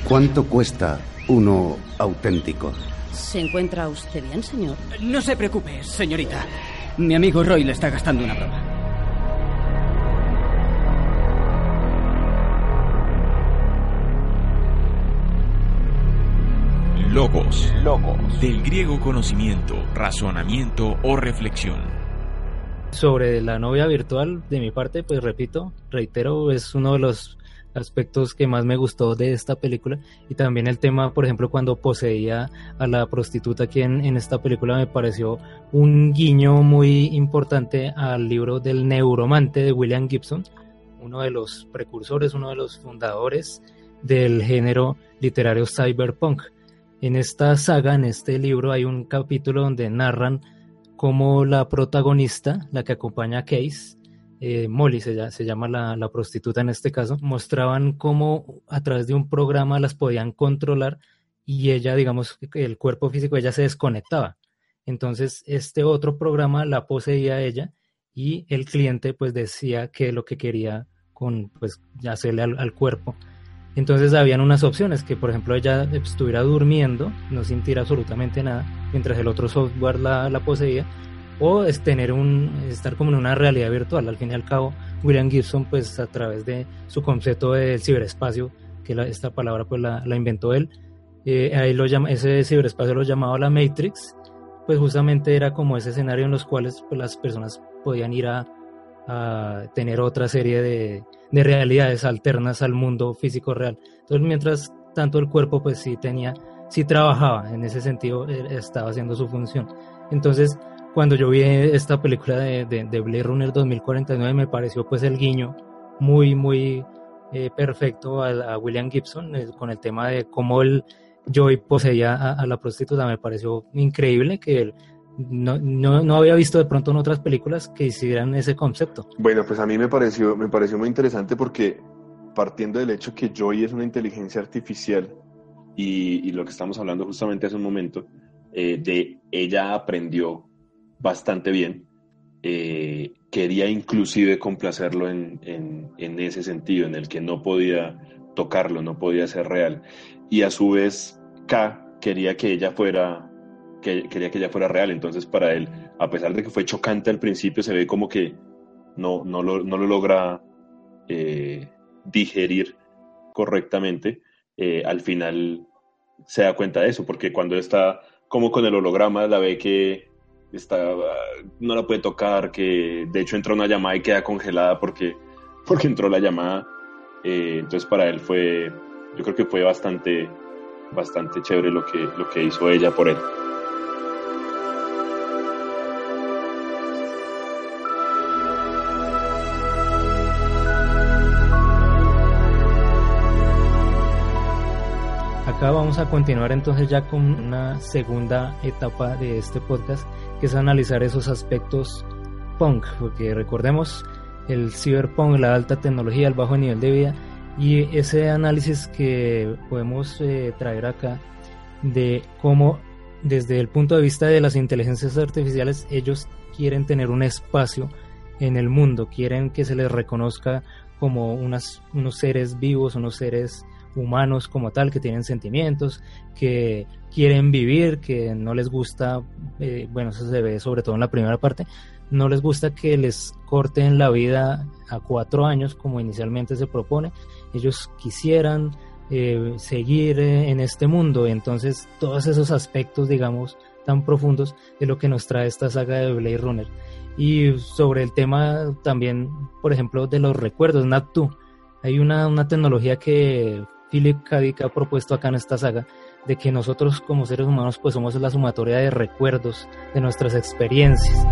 ¿Cuánto cuesta uno auténtico? ¿Se encuentra usted bien, señor? No se preocupe, señorita. Mi amigo Roy le está gastando una broma. Logos. Logos. Del griego conocimiento, razonamiento o reflexión. Sobre la novia virtual, de mi parte, pues repito, reitero, es uno de los aspectos que más me gustó de esta película y también el tema, por ejemplo, cuando poseía a la prostituta aquí en, en esta película me pareció un guiño muy importante al libro del neuromante de William Gibson, uno de los precursores, uno de los fundadores del género literario cyberpunk. En esta saga, en este libro, hay un capítulo donde narran cómo la protagonista, la que acompaña a Case, eh, Molly se, se llama la, prostituta en este caso, mostraban cómo a través de un programa las podían controlar y ella, digamos, el cuerpo físico ella se desconectaba. Entonces, este otro programa la poseía ella y el cliente pues decía que lo que quería con pues hacerle al, cuerpo. Entonces habían unas opciones que por ejemplo ella estuviera durmiendo, no sintiera absolutamente nada, mientras el otro software la poseía, o es tener un, estar como en una realidad virtual. Al fin y al cabo, William Gibson, pues a través de su concepto del ciberespacio, que la, esta palabra pues la, la inventó él, eh, ahí lo llama, ese ciberespacio lo llamaba la Matrix, pues justamente era como ese escenario en los cuales pues, las personas podían ir a, a tener otra serie de, de, realidades alternas al mundo físico real. Entonces, mientras tanto el cuerpo pues sí tenía, sí trabajaba, en ese sentido estaba haciendo su función. Entonces, cuando yo vi esta película de, de, de Blade Runner 2049 me pareció pues el guiño muy, muy eh, perfecto a, William Gibson eh, con el tema de cómo el Joy poseía a, la prostituta. Me pareció increíble que él no, no, no, había visto de pronto en otras películas que hicieran ese concepto. Bueno, pues a mí me pareció, me pareció muy interesante porque partiendo del hecho que Joy es una inteligencia artificial y, y lo que estamos hablando justamente hace un momento, eh, de ella aprendió bastante bien, eh, quería inclusive complacerlo en, en, ese sentido, en el que no podía tocarlo, no podía ser real. Y a su vez, K quería que ella fuera que quería que ella fuera real. Entonces, para él, a pesar de que fue chocante al principio, se ve como que no, no, lo, no lo logra eh, digerir correctamente. Eh, al final se da cuenta de eso, porque cuando está como con el holograma, la ve que está, no la puede tocar, que de hecho entra una llamada y queda congelada porque, porque entró la llamada. Eh, entonces, para él fue, yo creo que fue bastante, bastante chévere lo que, lo que hizo ella por él. Acá vamos a continuar entonces ya con una segunda etapa de este podcast, que es analizar esos aspectos punk, porque recordemos el cyberpunk, la alta tecnología, el bajo nivel de vida, y ese análisis que podemos eh, traer acá de cómo desde el punto de vista de las inteligencias artificiales ellos quieren tener un espacio en el mundo, quieren que se les reconozca como unas, unos seres vivos, unos seres humanos como tal, que tienen sentimientos, que quieren vivir, que no les gusta, eh, bueno, eso se ve sobre todo en la primera parte, no les gusta que les corten la vida a cuatro años como inicialmente se propone, ellos quisieran eh, seguir eh, en este mundo, entonces todos esos aspectos, digamos, tan profundos de lo que nos trae esta saga de Blade Runner. Y sobre el tema también, por ejemplo, de los recuerdos, Natu, hay una, una tecnología que Philip K. Dick ha propuesto acá en esta saga, de que nosotros como seres humanos pues somos la sumatoria de recuerdos de nuestras experiencias.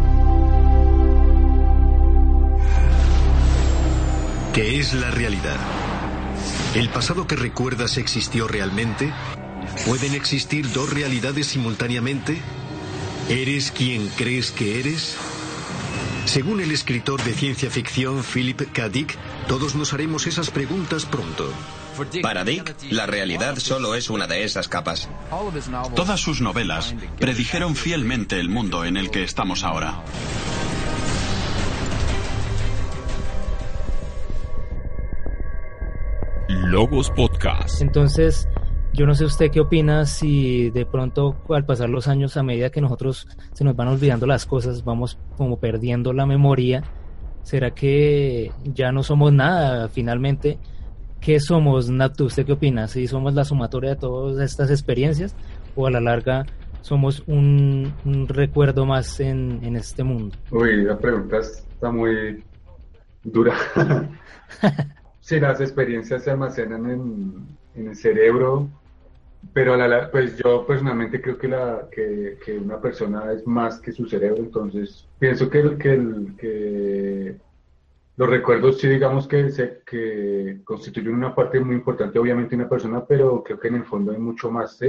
¿Qué es la realidad? ¿El pasado que recuerdas existió realmente? ¿Pueden existir dos realidades simultáneamente? ¿Eres quien crees que eres? Según el escritor de ciencia ficción Philip K. Dick, todos nos haremos esas preguntas pronto. Para Dick, la realidad solo es una de esas capas. Todas sus novelas predijeron fielmente el mundo en el que estamos ahora. Logos Podcast. Entonces, yo no sé usted qué opina si de pronto al pasar los años a medida que nosotros se nos van olvidando las cosas, vamos como perdiendo la memoria. ¿Será que ya no somos nada finalmente? ¿Qué somos, Natu? ¿Usted qué opina? ¿Si somos la sumatoria de todas estas experiencias o a la larga somos un, un recuerdo más en, en, este mundo? Uy, la pregunta está muy dura. si las experiencias se almacenan en, en el cerebro, pero la, pues yo personalmente creo que, la, que, que, una persona es más que su cerebro, entonces pienso que, el, que, el, que los recuerdos sí digamos que, se, que constituyen una parte muy importante obviamente una persona, pero creo que en el fondo hay mucho más.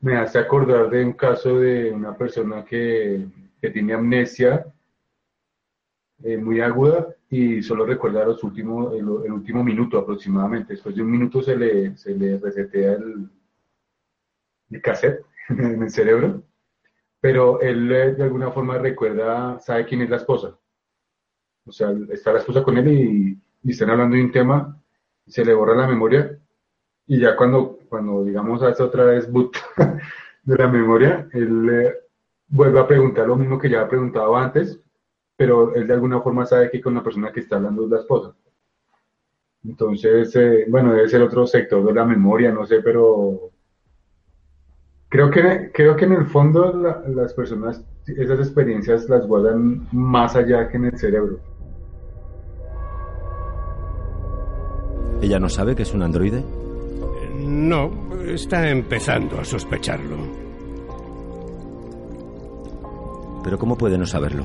Me hace acordar de un caso de una persona que, que tiene amnesia eh, muy aguda y solo recuerda los últimos, el, último minuto aproximadamente. Después de un minuto se le, se le resetea el, el cassette en el cerebro, pero él eh, de alguna forma recuerda, sabe quién es la esposa. O sea, está la esposa con él y, están hablando de un tema, se le borra la memoria y ya cuando, cuando digamos, hace otra vez boot de la memoria, él eh, vuelve a preguntar lo mismo que ya ha preguntado antes, pero él de alguna forma sabe que con la persona que está hablando es la esposa. Entonces, eh, bueno, debe ser otro sector de la memoria, no sé, pero creo que, creo que en el fondo las personas esas experiencias las guardan más allá que en el cerebro. ¿Ella no sabe que es un androide? No, está empezando a sospecharlo. ¿Pero cómo puede no saberlo?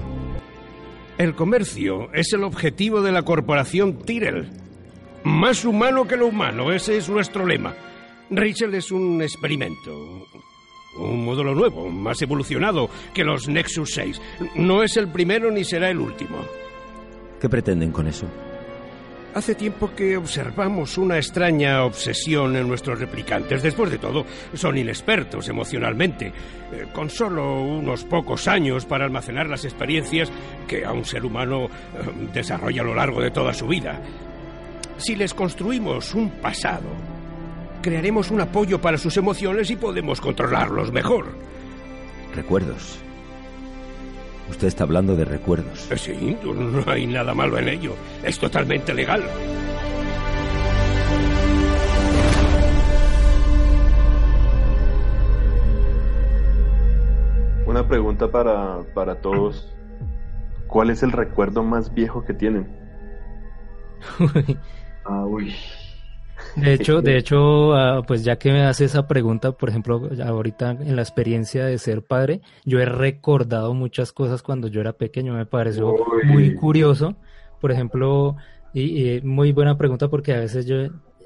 El comercio es el objetivo de la corporación Tyrell. Más humano que lo humano, ese es nuestro lema. Rachel es un experimento. Un módulo nuevo, más evolucionado que los Nexus 6. No es el primero ni será el último. ¿Qué pretenden con eso? Hace tiempo que observamos una extraña obsesión en nuestros replicantes. Después de todo, son inexpertos emocionalmente, eh, con solo unos pocos años para almacenar las experiencias que a un ser humano eh, desarrolla a lo largo de toda su vida. Si les construimos un pasado, crearemos un apoyo para sus emociones y podemos controlarlos mejor. Recuerdos. Usted está hablando de recuerdos. Eh, sí, no hay nada malo en ello. Es totalmente legal. Una pregunta para, para todos. ¿Cuál es el recuerdo más viejo que tienen? ah, uy. De hecho, de hecho, ah, pues ya que me hace esa pregunta, por ejemplo, ahorita en la experiencia de ser padre, yo he recordado muchas cosas cuando yo era pequeño, me pareció muy curioso. Por ejemplo, y, muy buena pregunta porque a veces yo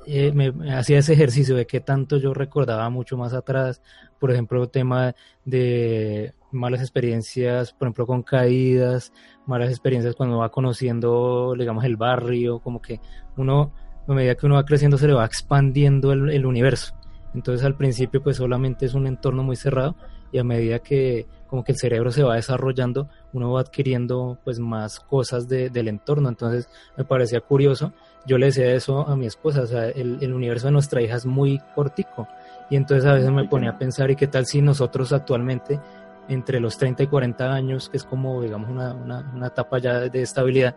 eh, me, hacía ese ejercicio de qué tanto yo recordaba mucho más atrás, por ejemplo, tema de malas experiencias, por ejemplo, con caídas, malas experiencias cuando va conociendo, digamos, el barrio, como que uno a medida que uno va creciendo se le va expandiendo el, universo. Entonces al principio pues solamente es un entorno muy cerrado y a medida que como que el cerebro se va desarrollando, uno va adquiriendo pues más cosas del entorno. Entonces me parecía curioso. Yo le decía eso a mi esposa, o sea, el, universo de nuestra hija es muy cortico. Y entonces a veces me ponía a pensar, ¿y qué tal si nosotros actualmente, entre los 30 y 40 años, que es como, digamos, una, una, una etapa ya de estabilidad,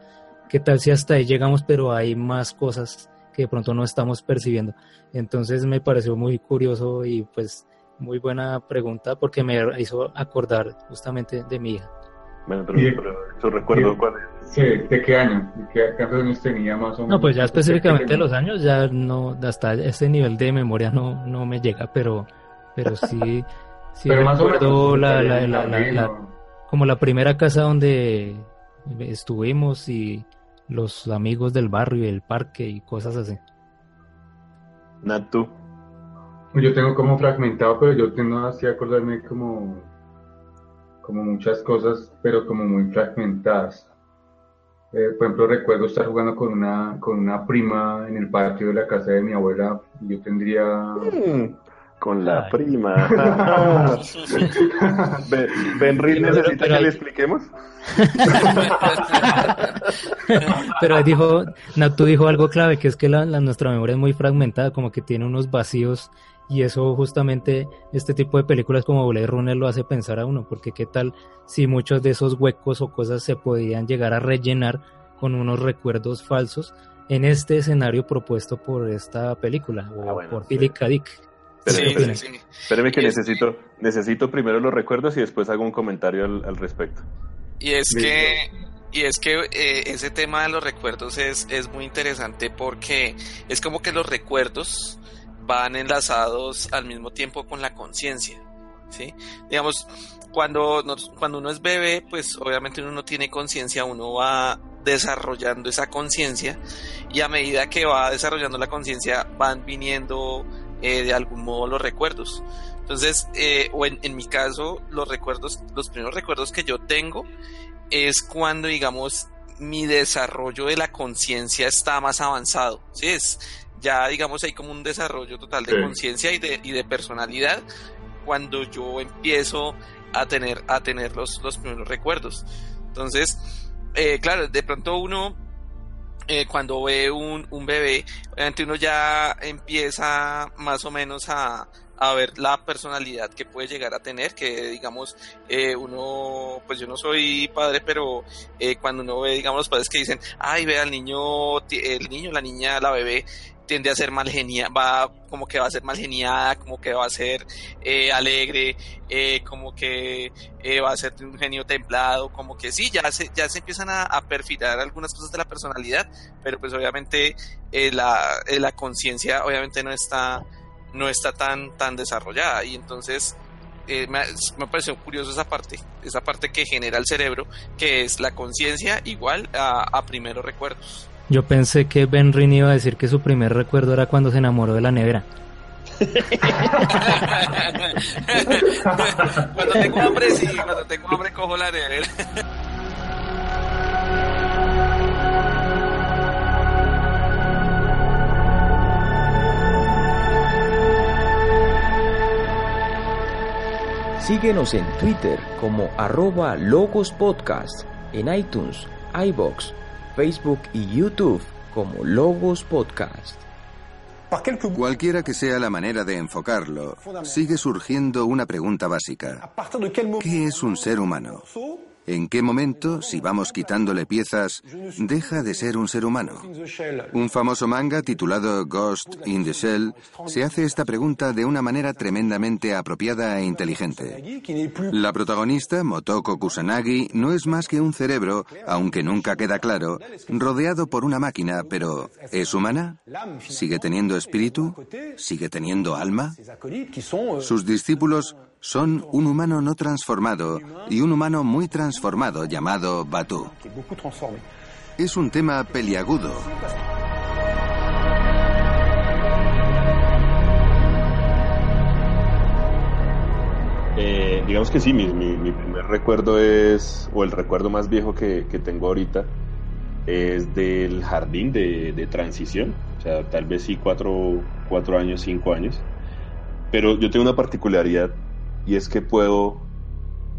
qué tal si hasta ahí llegamos, pero hay más cosas que de pronto no estamos percibiendo. Entonces me pareció muy curioso y pues muy buena pregunta porque me hizo acordar justamente de mi hija. Bueno, pero, eso recuerdo cuál es. Sí, ¿de qué año? ¿De qué, años tenía más o menos? No, pues ya específicamente los años ya no, hasta ese nivel de memoria no, no me llega, pero, pero sí, sí recuerdo la, la, la, como la primera casa donde estuvimos y los amigos del barrio y el parque y cosas así. Natu. Yo tengo como fragmentado, pero yo tengo así acordarme como, como muchas cosas, pero como muy fragmentadas. Eh, por ejemplo, recuerdo estar jugando con una, con una prima en el patio de la casa de mi abuela. Yo tendría mm con la prima. ¿Ben necesita que le expliquemos? pero dijo, tú dijo algo clave, que es que la, nuestra memoria es muy fragmentada, como que tiene unos vacíos y eso justamente este tipo de películas como Blade Runner lo hace pensar a uno, porque qué tal si muchos de esos huecos o cosas se podían llegar a rellenar con unos recuerdos falsos en este escenario propuesto por esta película o ah, por Philip K. Dick. Espéreme, espéreme que necesito, necesito primero los recuerdos y después hago un comentario al, respecto. Y es que, y es que eh, ese tema de los recuerdos es, es muy interesante porque es como que los recuerdos van enlazados al mismo tiempo con la conciencia. ¿sí? Digamos, cuando, cuando uno es bebé, pues obviamente uno no tiene conciencia, uno va desarrollando esa conciencia y a medida que va desarrollando la conciencia van viniendo eh, de algún modo los recuerdos. Entonces, eh, o en, en, mi caso, los recuerdos, los primeros recuerdos que yo tengo es cuando, digamos, mi desarrollo de la conciencia está más avanzado. ¿sí? Es ya, digamos, hay como un desarrollo total de conciencia y de, y de personalidad cuando yo empiezo a tener, a tener los, los primeros recuerdos. Entonces, eh, claro, de pronto uno, eh, cuando ve un, un bebé, obviamente uno ya empieza más o menos a, a ver la personalidad que puede llegar a tener, que digamos, eh, uno, pues yo no soy padre, pero eh, cuando uno ve, digamos, los padres que dicen, ay, ve al niño, el niño, la niña, la bebé, tiende a ser mal geniada, va como que va a ser mal geniada, como que va a ser eh, alegre, eh, como que eh, va a ser un genio templado, como que sí, ya se, ya se empiezan a, perfilar algunas cosas de la personalidad, pero pues obviamente la, la conciencia obviamente no está, no está tan, tan desarrollada y entonces me, me pareció curioso esa parte, esa parte que genera el cerebro, que es la conciencia igual a, a primeros recuerdos. Yo pensé que Ben Rin iba a decir que su primer recuerdo era cuando se enamoró de la nevera. cuando tengo hambre, sí, cuando tengo hambre cojo la nevera. Síguenos en Twitter como arroba Logos Podcast, en iTunes, iBox, Facebook y YouTube como Logos Podcast. Cualquiera que sea la manera de enfocarlo, sigue surgiendo una pregunta básica. ¿Qué es un ser humano? ¿En qué momento, si vamos quitándole piezas, deja de ser un ser humano? Un famoso manga titulado Ghost in the Shell se hace esta pregunta de una manera tremendamente apropiada e inteligente. La protagonista, Motoko Kusanagi, no es más que un cerebro, aunque nunca queda claro, rodeado por una máquina, pero ¿es humana? ¿Sigue teniendo espíritu? ¿Sigue teniendo alma? Sus discípulos son un humano no transformado y un humano muy transformado llamado Batu. Es un tema peliagudo. Eh, digamos que sí, mi, primer recuerdo es, o el recuerdo más viejo que, tengo ahorita, es del jardín de, transición, o sea, tal vez sí cuatro, cuatro años, cinco años. Pero yo tengo una particularidad y es que puedo,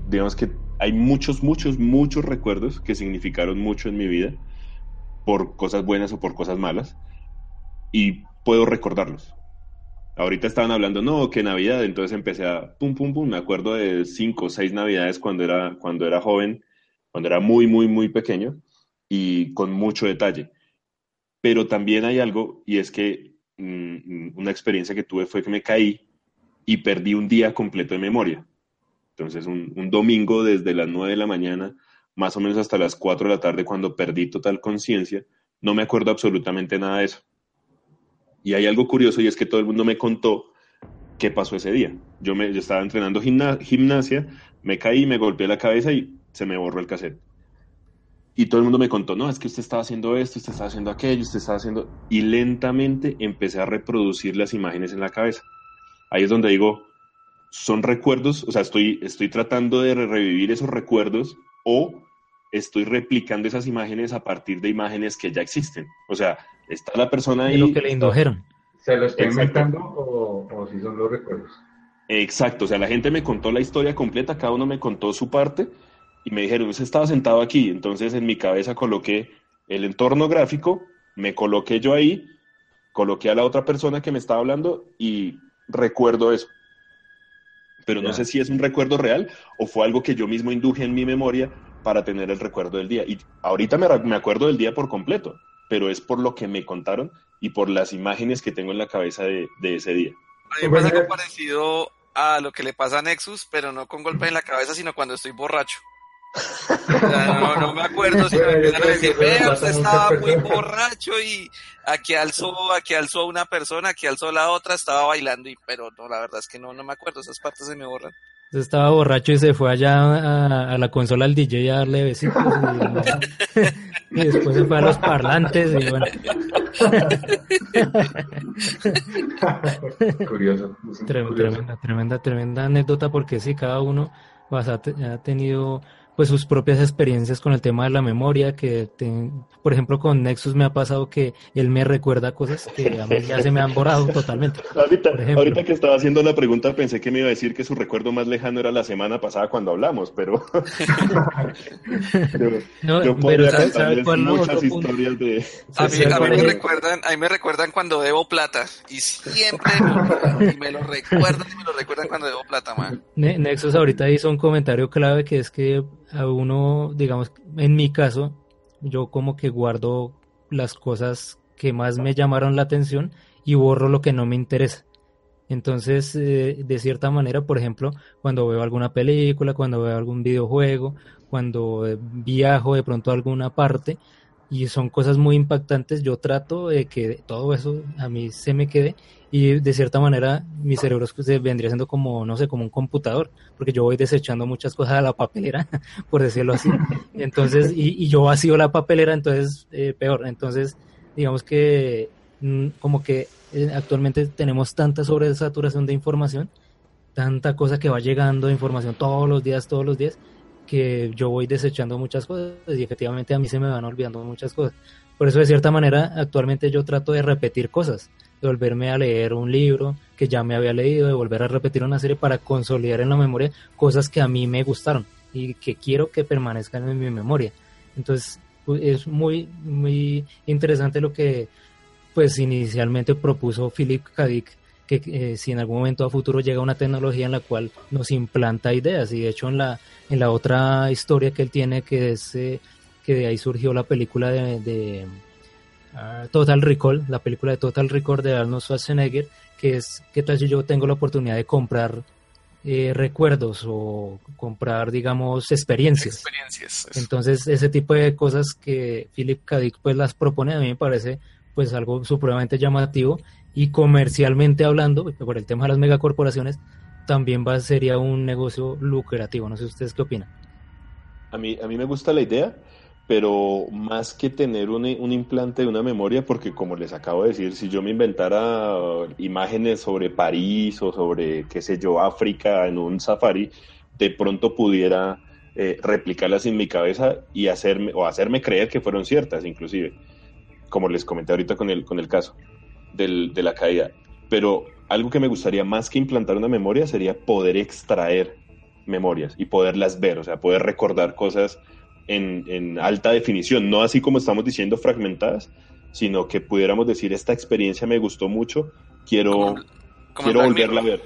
digamos que hay muchos, muchos, muchos recuerdos que significaron mucho en mi vida por cosas buenas o por cosas malas y puedo recordarlos. Ahorita estaban hablando, no, que Navidad, entonces empecé a, pum, pum, pum, me acuerdo de cinco o seis Navidades cuando era, cuando era joven, cuando era muy, muy, muy pequeño y con mucho detalle. Pero también hay algo, y es que mm, una experiencia que tuve fue que me caí y perdí un día completo de memoria. Entonces, un, domingo desde las 9 de la mañana, más o menos hasta las 4 de la tarde, cuando perdí total conciencia, no me acuerdo absolutamente nada de eso. Y hay algo curioso y es que todo el mundo me contó qué pasó ese día. Yo, me, estaba entrenando gimnasia, me caí, me golpeé la cabeza y se me borró el cassette. Y todo el mundo me contó, no, es que usted estaba haciendo esto, usted estaba haciendo aquello, usted estaba haciendo... Y lentamente empecé a reproducir las imágenes en la cabeza ahí es donde digo, son recuerdos, o sea, estoy, estoy tratando de revivir esos recuerdos o estoy replicando esas imágenes a partir de imágenes que ya existen. O sea, está la persona ahí. lo que le indujeron. ¿Se lo estoy inventando o, si son los recuerdos? Exacto, o sea, la gente me contó la historia completa, cada uno me contó su parte y me dijeron, usted estaba sentado aquí, entonces en mi cabeza coloqué el entorno gráfico, me coloqué yo ahí, coloqué a la otra persona que me estaba hablando y recuerdo eso. Pero no sé si es un recuerdo real o fue algo que yo mismo induje en mi memoria para tener el recuerdo del día. Y ahorita me, me acuerdo del día por completo, pero es por lo que me contaron y por las imágenes que tengo en la cabeza de, ese día. A mí me pasa algo parecido a lo que le pasa a Nexus, pero no con golpes en la cabeza, sino cuando estoy borracho. No, no, me acuerdo si me empiezan a decir, vea, usted estaba muy borracho y aquí alzó, aquí alzó una persona, aquí alzó la otra, estaba bailando, y, pero no, la verdad es que no, no me acuerdo, esas partes se me borran. Estaba borracho y se fue allá a, la consola al DJ a darle besitos y, después se fue a los parlantes y bueno. Curioso. Tremenda, tremenda, tremenda anécdota porque sí, cada uno ha tenido pues sus propias experiencias con el tema de la memoria, que por ejemplo con Nexus me ha pasado que él me recuerda cosas que a mí ya se me han borrado totalmente. Ahorita, ahorita que estaba haciendo la pregunta pensé que me iba a decir que su recuerdo más lejano era la semana pasada cuando hablamos, pero, no, yo podría contarles muchas historias de... A mí, a mí me recuerdan, a mí me recuerdan cuando debo plata y siempre me, y me lo recuerdan y me lo recuerdan cuando debo plata, man. Nexus ahorita hizo un comentario clave que es que a uno, digamos, en mi caso, yo como que guardo las cosas que más me llamaron la atención y borro lo que no me interesa. Entonces, eh, de cierta manera, por ejemplo, cuando veo alguna película, cuando veo algún videojuego, cuando viajo de pronto a alguna parte y son cosas muy impactantes, yo trato de que todo eso a mí se me quede y de cierta manera mi cerebro se vendría siendo como, no sé, como un computador, porque yo voy desechando muchas cosas a la papelera, por decirlo así. Entonces, y, y yo vacío la papelera, entonces eh, peor. Entonces, digamos que mm, como que eh, actualmente tenemos tanta sobresaturación de información, tanta cosa que va llegando información todos los días, todos los días, que yo voy desechando muchas cosas y efectivamente a mí se me van olvidando muchas cosas. Por eso, de cierta manera, actualmente yo trato de repetir cosas de volverme a leer un libro que ya me había leído, de volver a repetir una serie para consolidar en la memoria cosas que a mí me gustaron y que quiero que permanezcan en mi memoria. Entonces es muy, muy interesante lo que pues inicialmente propuso Philip K. Que eh, si en algún momento a futuro llega una tecnología en la cual nos implanta ideas y de hecho en la, en la otra historia que él tiene que es eh, que de ahí surgió la película de Ah, Total Recall, la película de Total Recall de Arnold Schwarzenegger, que es qué tal si yo tengo la oportunidad de comprar eh, recuerdos o comprar, digamos, experiencias. Entonces, ese tipo de cosas que Philip K. Dick pues las propone a mí me parece pues algo supremamente llamativo y comercialmente hablando, por el tema de las megacorporaciones, también va sería un negocio lucrativo. No sé ustedes qué opinan. A mí, a mí me gusta la idea pero más que tener un, un, implante de una memoria, porque como les acabo de decir, si yo me inventara imágenes sobre París o sobre, qué sé yo, África en un safari, de pronto pudiera eh, replicarlas en mi cabeza y hacerme, o hacerme creer que fueron ciertas, inclusive, como les comenté ahorita con el, con el caso del, de la caída. Pero algo que me gustaría más que implantar una memoria sería poder extraer memorias y poderlas ver, o sea, poder recordar cosas en, alta definición, no así como estamos diciendo fragmentadas, sino que pudiéramos decir, esta experiencia me gustó mucho, quiero, quiero volverla a ver.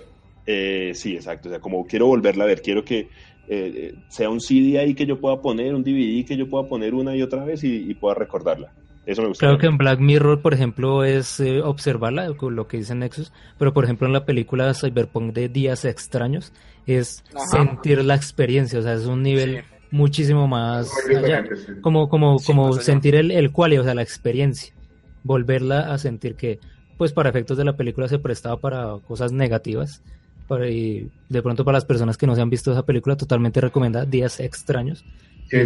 Eh, sí, exacto, o sea, como quiero volverla a ver, quiero que eh, sea un CD ahí que yo pueda poner, un DVD que yo pueda poner una y otra vez y, pueda recordarla. Eso me gusta. Creo que en Black Mirror, por ejemplo, es eh, observarla, lo que dice Nexus, pero por ejemplo en la película Cyberpunk de Días Extraños, es sentir la experiencia, o sea, es un nivel muchísimo más allá. Como, como, como sentir el, el cual, o sea, la experiencia. Volverla a sentir que, pues para efectos de la película se prestaba para cosas negativas. Para, y de pronto para las personas que no se han visto esa película, totalmente recomendada, Días Extraños.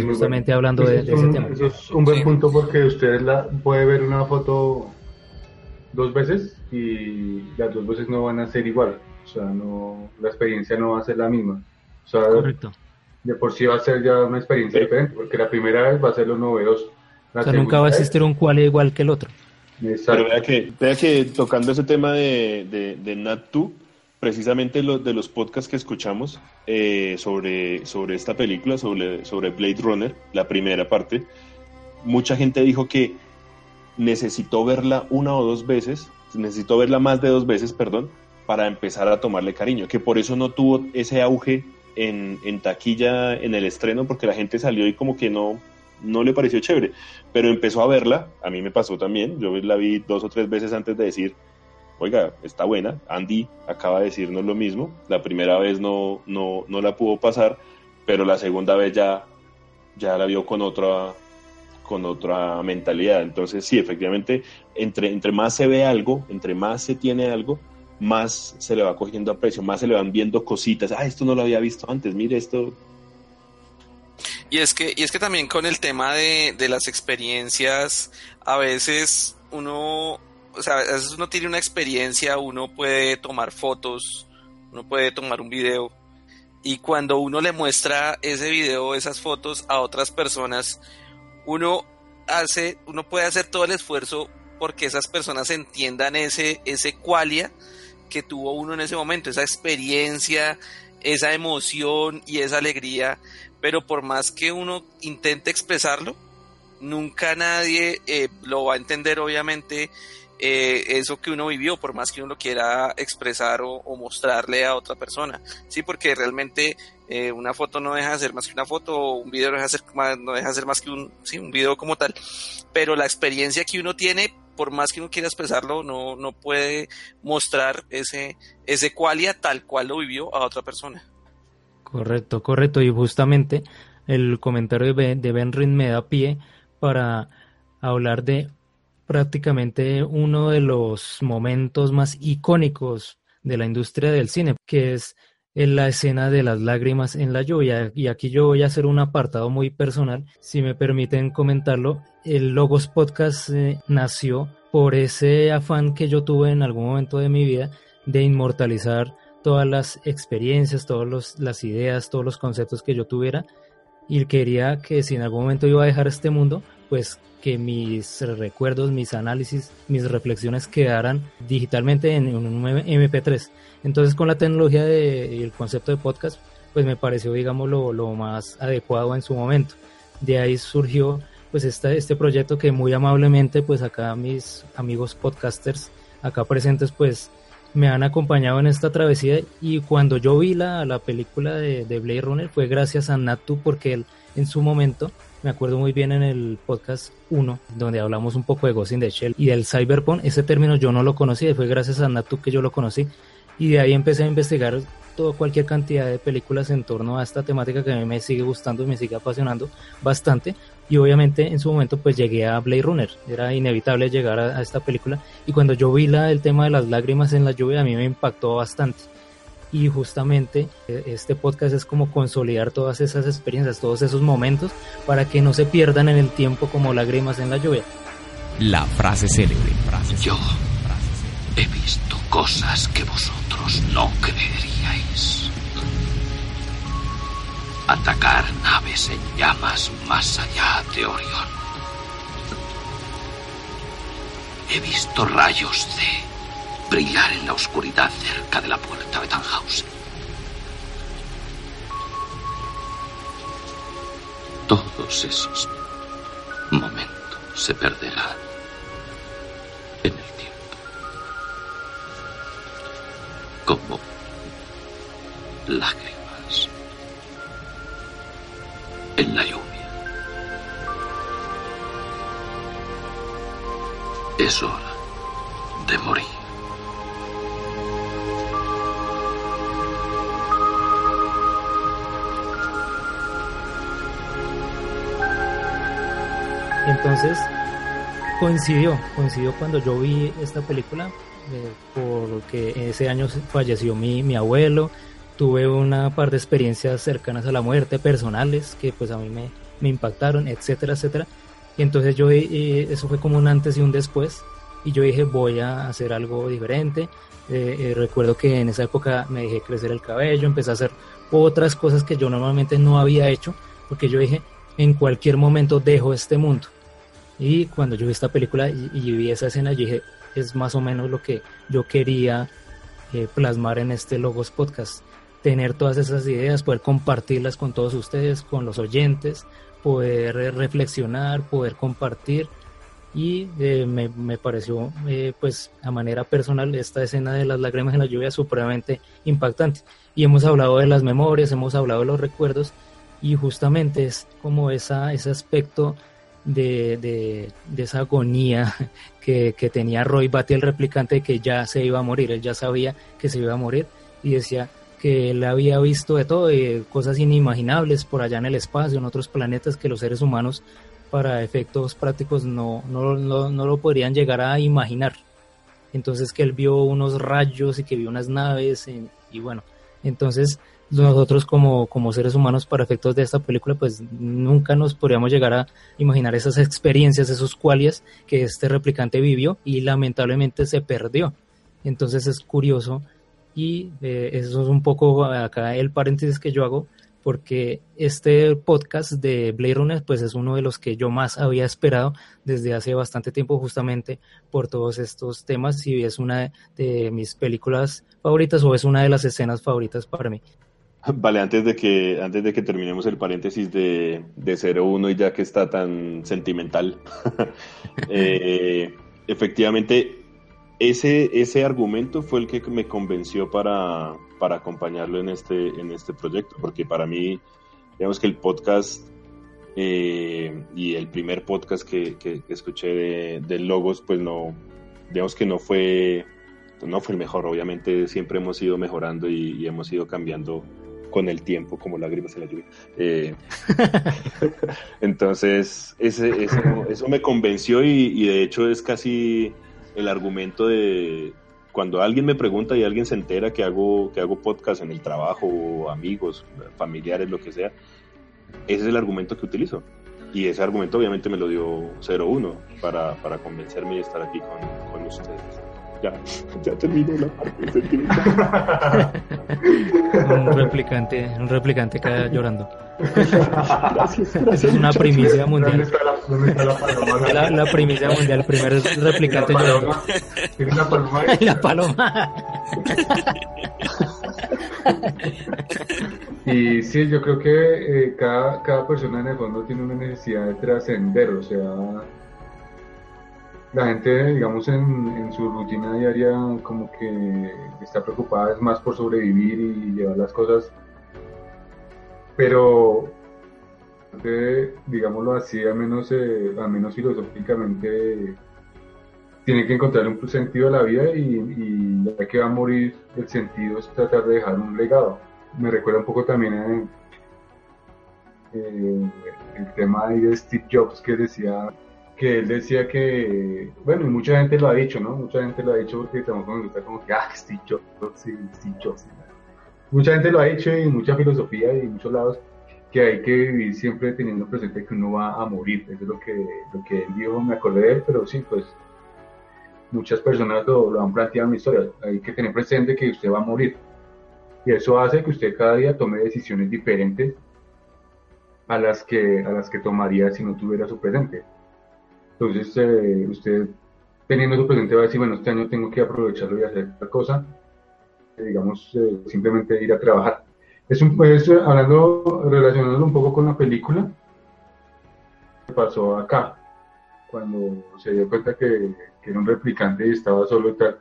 Justamente hablando pues de, ese tema. Eso es un buen punto porque usted la, puede ver una foto dos veces y las dos veces no van a ser igual. O sea, no, la experiencia no va a ser la misma. O sea, Correcto de por sí va a ser ya una experiencia diferente, porque la primera vez va a ser lo novedoso. o sea, nunca va a existir un cual igual que el otro. Pero vea que, vea que tocando ese tema de, de, de Nat2, precisamente lo, de los podcasts que escuchamos eh, sobre, sobre esta película, sobre, sobre Blade Runner, la primera parte, mucha gente dijo que necesitó verla una o dos veces, necesitó verla más de dos veces, perdón, para empezar a tomarle cariño, que por eso no tuvo ese auge en, taquilla en el estreno porque la gente salió y como que no, no le pareció chévere, pero empezó a verla, a mí me pasó también, yo la vi dos o tres veces antes de decir, oiga, está buena, Andy acaba de decirnos lo mismo, la primera vez no, no, no la pudo pasar, pero la segunda vez ya, ya la vio con otra con otra mentalidad. Entonces, sí, efectivamente, entre, entre más se ve algo, entre más se tiene algo, más se le va cogiendo aprecio, más se le van viendo cositas. Ah, esto no lo había visto antes, mire esto. Y es que, y es que también con el tema de, de las experiencias, a veces uno, o sea, uno tiene una experiencia, uno puede tomar fotos, uno puede tomar un video, y cuando uno le muestra ese video, esas fotos a otras personas, uno hace, uno puede hacer todo el esfuerzo porque esas personas entiendan ese, ese qualia que tuvo uno en ese momento, esa experiencia, esa emoción y esa alegría, pero por más que uno intente expresarlo, nunca nadie eh, lo va a entender obviamente eh, eso que uno vivió, por más que uno quiera expresar o, mostrarle a otra persona, sí, porque realmente eh, una foto no deja de ser más que una foto, un video no deja de ser más, no deja de ser más que un, sí, un video como tal, pero la experiencia que uno tiene por más que uno quiera expresarlo, no, no puede mostrar ese, ese qualia tal cual lo vivió a otra persona. Correcto, correcto. Y justamente el comentario de Ben, de ben Rin me da pie para hablar de prácticamente uno de los momentos más icónicos de la industria del cine, que es en la escena de las lágrimas en la lluvia. Y aquí yo voy a hacer un apartado muy personal, si me permiten comentarlo. El Logos Podcast eh, nació por ese afán que yo tuve en algún momento de mi vida de inmortalizar todas las experiencias, todas las ideas, todos los conceptos que yo tuviera y quería que si en algún momento iba a dejar este mundo, pues que mis recuerdos, mis análisis, mis reflexiones quedaran digitalmente en un MP3. Entonces con la tecnología de, y el concepto de podcast, pues me pareció, digamos, lo, lo, más adecuado en su momento. De ahí surgió pues este, este proyecto que muy amablemente pues acá mis amigos podcasters acá presentes pues me han acompañado en esta travesía y cuando yo vi la, la película de, de Blade Runner fue gracias a Natu porque él en su momento me acuerdo muy bien en el podcast 1, donde hablamos un poco de Ghost in the Shell y del Cyberpunk. Ese término yo no lo conocía, fue gracias a Natu que yo lo conocí. Y de ahí empecé a investigar toda cualquier cantidad de películas en torno a esta temática que a mí me sigue gustando y me sigue apasionando bastante. Y obviamente en su momento pues llegué a Blade Runner. Era inevitable llegar a, a esta película. Y cuando yo vi la, el tema de las lágrimas en la lluvia, a mí me impactó bastante y justamente eh, este podcast es como consolidar todas esas experiencias, todos esos momentos para que no se pierdan en el tiempo como lágrimas en la lluvia. La frase célebre. Yo he visto cosas que vosotros no creeríais. Atacar naves en llamas más allá de Orión. He visto rayos de brillar en la oscuridad cerca de la puerta de Tannhausen. Todos esos momentos se perderán en el tiempo. Como lágrimas en la lluvia. Es hora de morir. Entonces, coincidió, coincidió cuando yo vi esta película, eh, porque ese año falleció mi, mi abuelo, tuve una par de experiencias cercanas a la muerte, personales, que pues a mí me, impactaron, etcétera, etcétera. Y entonces yo, eh, eso fue como un antes y un después, y yo dije, voy a hacer algo diferente. Eh, recuerdo que en esa época me dejé crecer el cabello, empecé a hacer otras cosas que yo normalmente no había hecho, porque yo dije, en cualquier momento dejo este mundo. Y cuando yo vi esta película y, vi esa escena, yo dije, es más o menos lo que yo quería eh, plasmar en este Logos Podcast. Tener todas esas ideas, poder compartirlas con todos ustedes, con los oyentes, poder eh, reflexionar, poder compartir. Y eh, me, me, pareció, pues a manera personal, esta escena de las lágrimas en la lluvia supremamente impactante. Y hemos hablado de las memorias, hemos hablado de los recuerdos, y justamente es como esa, ese aspecto de, de, esa agonía que, que, tenía Roy Batty, el replicante, que ya se iba a morir, él ya sabía que se iba a morir y decía que él había visto de todo, de cosas inimaginables por allá en el espacio, en otros planetas que los seres humanos para efectos prácticos no, no, no, no lo podrían llegar a imaginar. Entonces que él vio unos rayos y que vio unas naves y bueno, entonces nosotros como, como seres humanos para efectos de esta película pues nunca nos podríamos llegar a imaginar esas experiencias, esos cualias que este replicante vivió y lamentablemente se perdió. Entonces es curioso y eh, eso es un poco acá el paréntesis que yo hago porque este podcast de Blade Runner pues es uno de los que yo más había esperado desde hace bastante tiempo justamente por todos estos temas y es una de mis películas favoritas o es una de las escenas favoritas para mí. Vale, antes de que, antes de que terminemos el paréntesis de, de 01 y ya que está tan sentimental, eh, efectivamente, ese, ese argumento fue el que me convenció para, para acompañarlo en este, en este proyecto, porque para mí, digamos que el podcast eh, y el primer podcast que, que, escuché de, de, Logos, pues no, digamos que no fue, no fue el mejor, obviamente siempre hemos ido mejorando y, y hemos ido cambiando con el tiempo, como lágrimas en la lluvia. Eh, entonces, ese, eso, eso, me convenció y, y, de hecho es casi el argumento de cuando alguien me pregunta y alguien se entera que hago, que hago podcast en el trabajo, amigos, familiares, lo que sea, ese es el argumento que utilizo. Y ese argumento obviamente me lo dio 01 para, para convencerme y estar aquí con, con ustedes ya, ya terminé la parte un replicante, un replicante cae llorando. Gracias, gracias, es una primicia mundial. ¿Dónde está la, dónde está la paloma? La, la primicia mundial, el primer replicante la llorando. ¿Tiene una paloma ahí? La paloma. Y sí, yo creo que eh, cada, cada persona en el fondo tiene una necesidad de trascender, o sea, la gente, digamos, en, en, su rutina diaria como que está preocupada es más por sobrevivir y llevar las cosas, pero digámoslo así, al menos, eh, al menos filosóficamente, tiene que encontrar un sentido a la vida y, y ya que va a morir, el sentido es tratar de dejar un legado. Me recuerda un poco también a, eh, el tema de Steve Jobs que decía que él decía que, bueno, y mucha gente lo ha dicho, ¿no? Mucha gente lo ha dicho porque gusta como que, ah, Steve Jobs, Steve Jobs. Mucha gente lo ha dicho y mucha filosofía y muchos lados que hay que vivir siempre teniendo presente que uno va a morir. Eso es lo que, lo que él dijo, me acordé de él, pero sí, pues muchas personas lo, lo han planteado en mi historia. Hay que tener presente que usted va a morir. Y eso hace que usted cada día tome decisiones diferentes a las que, a las que tomaría si no tuviera su presente. Entonces, eh, usted teniendo eso presente va a decir, bueno, este año tengo que aprovecharlo y hacer otra cosa, eh, digamos, eh, simplemente ir a trabajar. Es un, pues, hablando, relacionándolo un poco con la película, que pasó acá, cuando se dio cuenta que, que, era un replicante y estaba solo y tal,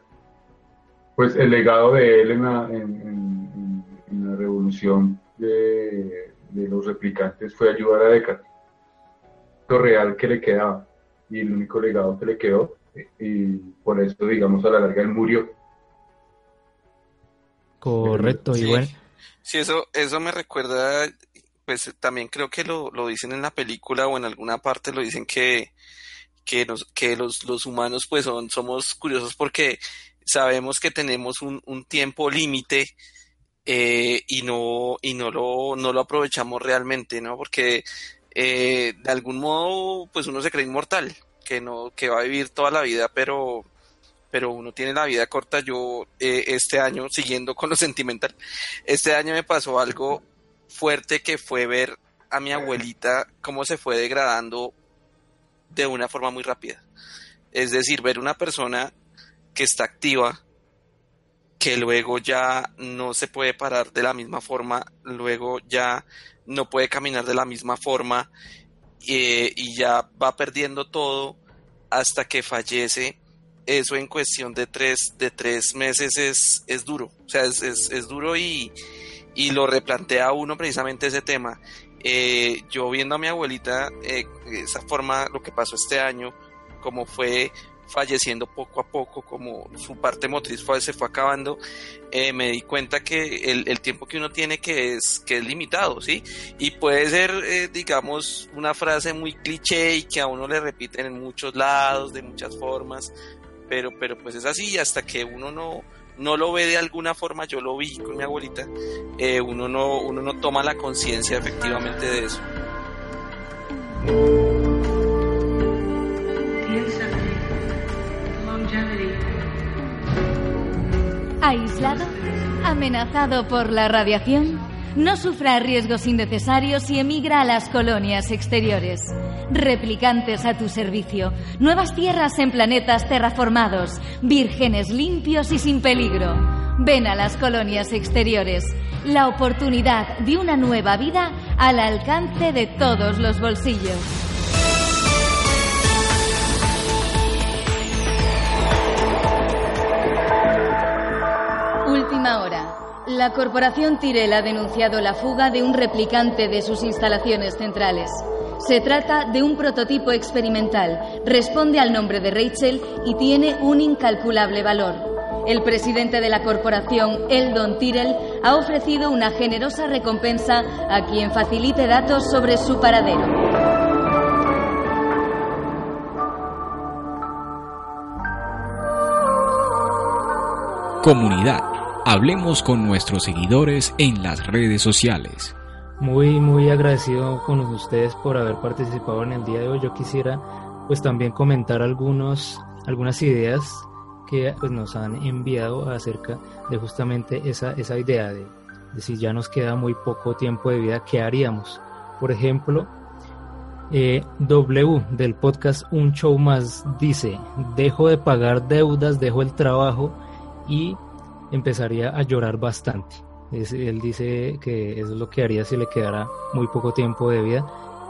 pues el legado de él en la, en, en, en la revolución de, de, los replicantes fue ayudar a Deckard, lo real que le quedaba y el único legado que le quedó y por eso digamos a la larga él murió. Correcto y bueno sí eso eso me recuerda pues también creo que lo, lo dicen en la película o en alguna parte lo dicen que que, nos, que los, los humanos pues son, somos curiosos porque sabemos que tenemos un, un tiempo límite eh, y no y no lo no lo aprovechamos realmente no porque eh, de algún modo, pues uno se cree inmortal, que no, que va a vivir toda la vida, pero, pero uno tiene la vida corta. Yo, eh, este año, siguiendo con lo sentimental, este año me pasó algo fuerte que fue ver a mi abuelita cómo se fue degradando de una forma muy rápida. Es decir, ver una persona que está activa, que luego ya no se puede parar de la misma forma, luego ya no puede caminar de la misma forma eh, y ya va perdiendo todo hasta que fallece. Eso en cuestión de tres, de tres meses es, es duro, o sea, es, es, es duro y, y, lo replantea uno precisamente ese tema. eh, yo viendo a mi abuelita, eh, esa forma, lo que pasó este año, como fue falleciendo poco a poco, como su parte motriz fue, se fue acabando, eh, me di cuenta que el, tiempo que uno tiene que es, que es limitado, ¿sí? Y puede ser, eh, digamos, una frase muy cliché y que a uno le repiten en muchos lados, de muchas formas, pero, pero pues es así, hasta que uno no, no lo ve de alguna forma, yo lo vi con mi abuelita, eh, uno, no, uno no toma la conciencia efectivamente de eso. ¿Aislado? ¿Amenazado por la radiación? No sufra riesgos innecesarios y emigra a las colonias exteriores. Replicantes a tu servicio. Nuevas tierras en planetas terraformados. Vírgenes limpios y sin peligro. Ven a las colonias exteriores. La oportunidad de una nueva vida al alcance de todos los bolsillos. La corporación Tyrell ha denunciado la fuga de un replicante de sus instalaciones centrales. Se trata de un prototipo experimental, responde al nombre de Rachel y tiene un incalculable valor. El presidente de la corporación, Eldon Tyrell, ha ofrecido una generosa recompensa a quien facilite datos sobre su paradero. Comunidad Hablemos con nuestros seguidores en las redes sociales. Muy, muy agradecido con ustedes por haber participado en el día de hoy. Yo quisiera pues también comentar algunos, algunas ideas que pues, nos han enviado acerca de justamente esa, esa idea de, si ya nos queda muy poco tiempo de vida, ¿qué haríamos? Por ejemplo, eh, w del podcast Un Show Más dice, dejo de pagar deudas, dejo el trabajo y empezaría a llorar bastante. él dice que es lo que haría si le quedara muy poco tiempo de vida.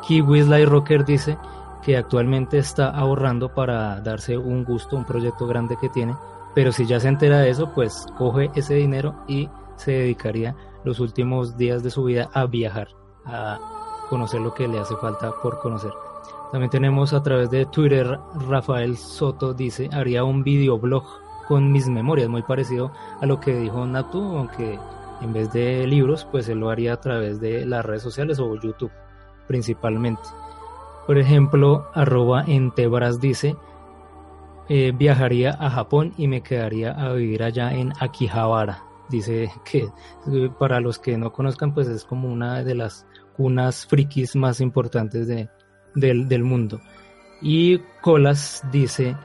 Kiwi Rocker dice que actualmente está ahorrando para darse un gusto, un proyecto grande que tiene, pero si ya se entera de eso, pues coge ese dinero y se dedicaría los últimos días de su vida a viajar, a conocer lo que le hace falta por conocer. También tenemos a través de Twitter, Rafael Soto dice, haría un videoblog con mis memorias, muy parecido a lo que dijo Natu, aunque en vez de libros, pues él lo haría a través de las redes sociales o YouTube, principalmente. Por ejemplo, arroba Entebras dice, eh, viajaría a Japón y me quedaría a vivir allá en Akihabara. Dice que para los que no conozcan, pues es como una de las cunas frikis más importantes de, del, del mundo. Y Colas dice,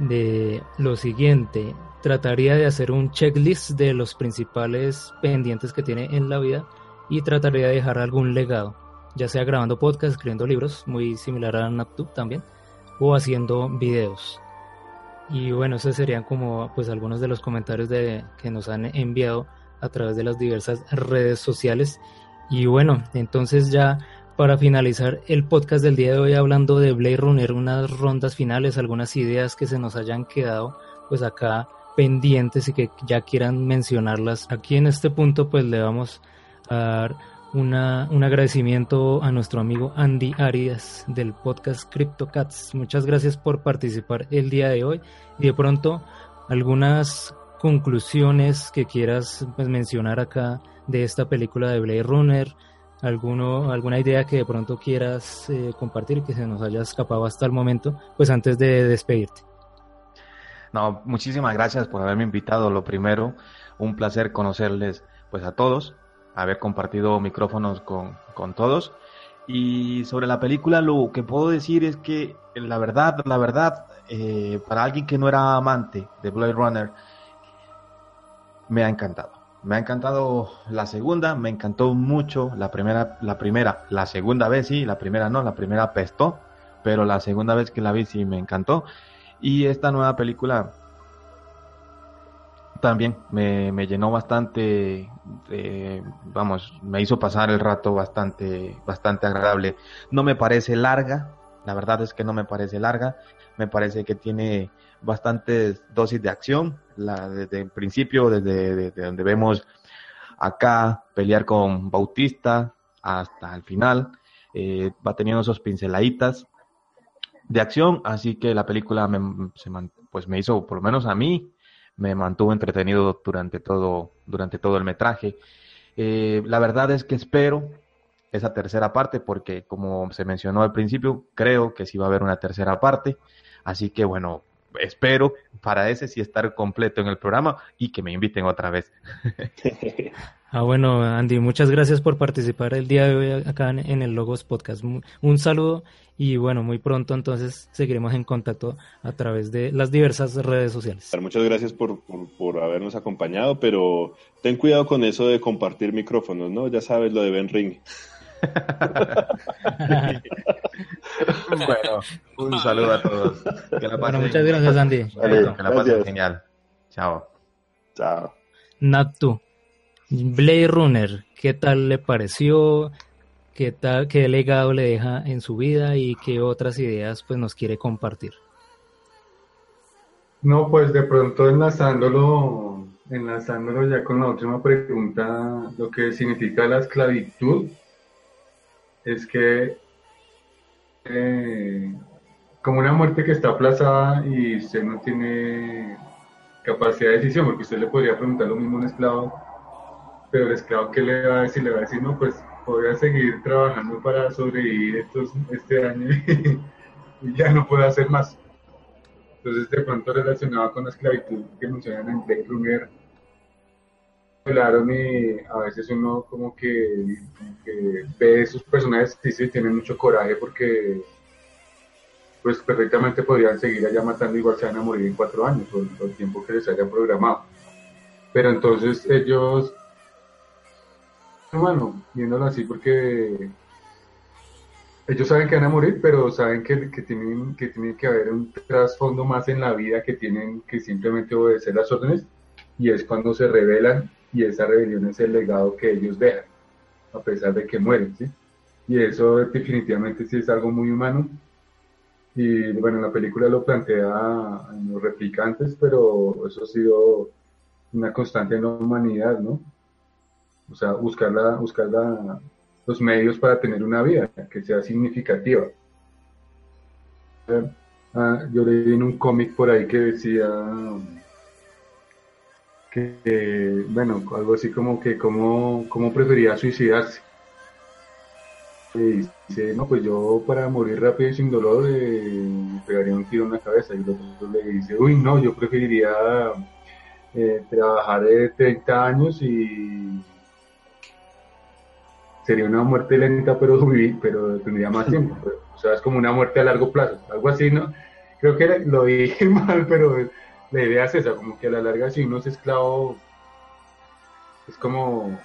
de lo siguiente. Trataría de hacer un checklist de los principales pendientes que tiene en la vida y trataría de dejar algún legado, ya sea grabando podcast, escribiendo libros, muy similar a NapTube también, o haciendo videos. Y bueno, esos serían como pues algunos de los comentarios de, que nos han enviado a través de las diversas redes sociales. Y bueno, entonces ya para finalizar el podcast del día de hoy hablando de Blade Runner, unas rondas finales, algunas ideas que se nos hayan quedado pues acá pendientes y que ya quieran mencionarlas. Aquí en este punto pues le vamos a dar una, un agradecimiento a nuestro amigo Andy Arias del podcast CryptoCats. Muchas gracias por participar el día de hoy y de pronto algunas conclusiones que quieras pues, mencionar acá de esta película de Blade Runner, alguno, alguna idea que de pronto quieras eh, compartir que se nos haya escapado hasta el momento, pues antes de despedirte. No, muchísimas gracias por haberme invitado. Lo primero, un placer conocerles pues a todos, haber compartido micrófonos con, con todos. Y sobre la película lo que puedo decir es que la verdad, la verdad, eh, para alguien que no era amante de Blade Runner, me ha encantado me ha encantado la segunda, me encantó mucho la primera, la primera, la segunda vez sí, la primera no, la primera pestó, pero la segunda vez que la vi sí me encantó. Y esta nueva película también me, me llenó bastante, vamos, me hizo pasar el rato bastante, bastante agradable. No me parece larga, la verdad es que no me parece larga, me parece que tiene bastantes dosis de acción, la, desde el principio, desde, donde vemos acá pelear con Bautista, hasta el final. Eh, va teniendo esos pinceladitas de acción, así que la película me, pues me hizo, por lo menos a mí, me mantuvo entretenido durante todo, durante todo el metraje. Eh, la verdad es que espero esa tercera parte porque como se mencionó al principio, creo que sí va a haber una tercera parte. Así que bueno, espero para ese sí estar completo en el programa y que me inviten otra vez. ah, bueno, Andy, muchas gracias por participar el día de hoy acá en el Logos Podcast. Un saludo y bueno, muy pronto entonces seguiremos en contacto a través de las diversas redes sociales. Muchas gracias por, por, habernos acompañado, pero ten cuidado con eso de compartir micrófonos, ¿no? Ya sabes lo de Ben Ring. bueno, un saludo a todos. bueno, muchas gracias, Andy. que la pasen genial. Chao. Chao. Natu, Blade Runner, ¿qué tal le pareció? ¿Qué, tal, ¿Qué legado le deja en su vida y qué otras ideas pues, nos quiere compartir? No, pues de pronto enlazándolo, enlazándolo ya con la última pregunta, lo que significa la esclavitud es que eh, como una muerte que está aplazada y usted no tiene capacidad de decisión, porque usted le podría preguntar lo mismo a un esclavo, pero el esclavo ¿qué le va a decir? Le va a decir, no, pues voy a seguir trabajando para sobrevivir estos, este año y, ya no puedo hacer más. Entonces, de pronto relacionado con la esclavitud que mencionan en Blade Runner, y a veces uno como que, ve esos personajes y sí tienen mucho coraje porque pues perfectamente podrían seguir allá matando igual se van a morir en cuatro años por, el tiempo que les haya programado. Pero entonces ellos, bueno, viéndolo así porque ellos saben que van a morir, pero saben que, que, tienen, que tiene que haber un trasfondo más en la vida que tienen que simplemente obedecer las órdenes y es cuando se revelan y esa rebelión es el legado que ellos dejan, a pesar de que mueren, ¿sí? Y eso definitivamente sí es algo muy humano. Y bueno, la película lo plantea en los replicantes, pero eso ha sido una constante en la humanidad, ¿no? O sea, buscar, la, los medios para tener una vida que sea significativa. Ah, yo leí en un cómic por ahí que decía que, bueno, algo así como que cómo, cómo prefería suicidarse. Y dice, no, pues yo para morir rápido y sin dolor eh, pegaría un tiro en la cabeza. Y el otro le dice, uy, no, yo preferiría eh, trabajar de 30 años y sería una muerte lenta, pero pero tendría más tiempo. o sea, es como una muerte a largo plazo, algo así, ¿no? Creo que lo dije mal, pero la idea es esa, como que a la larga si uno es esclavo, es como...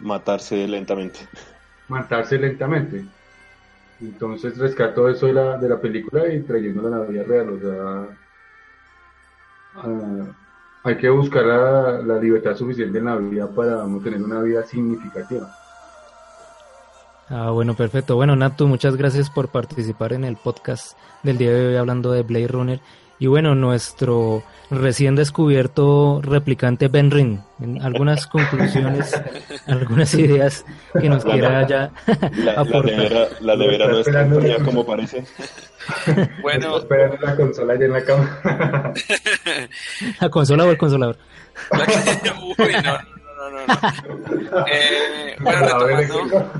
Matarse lentamente. Matarse lentamente. Entonces rescato eso de la, de la película y trayéndola a la vida real, o sea... Ah, hay que buscar la, la, libertad suficiente en la vida para tener una vida significativa. Ah, bueno, perfecto. Bueno, Natu, muchas gracias por participar en el podcast del día de hoy hablando de Blade Runner. Y bueno, nuestro recién descubierto replicante Ben Ring, algunas conclusiones, algunas ideas que nos quiera ya aportar. La nevera, no está ya como parece. Bueno. Esperando la consola allá en la cama. ¿La consola o el consolador? Uy, no, no, no, no. Eh, bueno, retomando,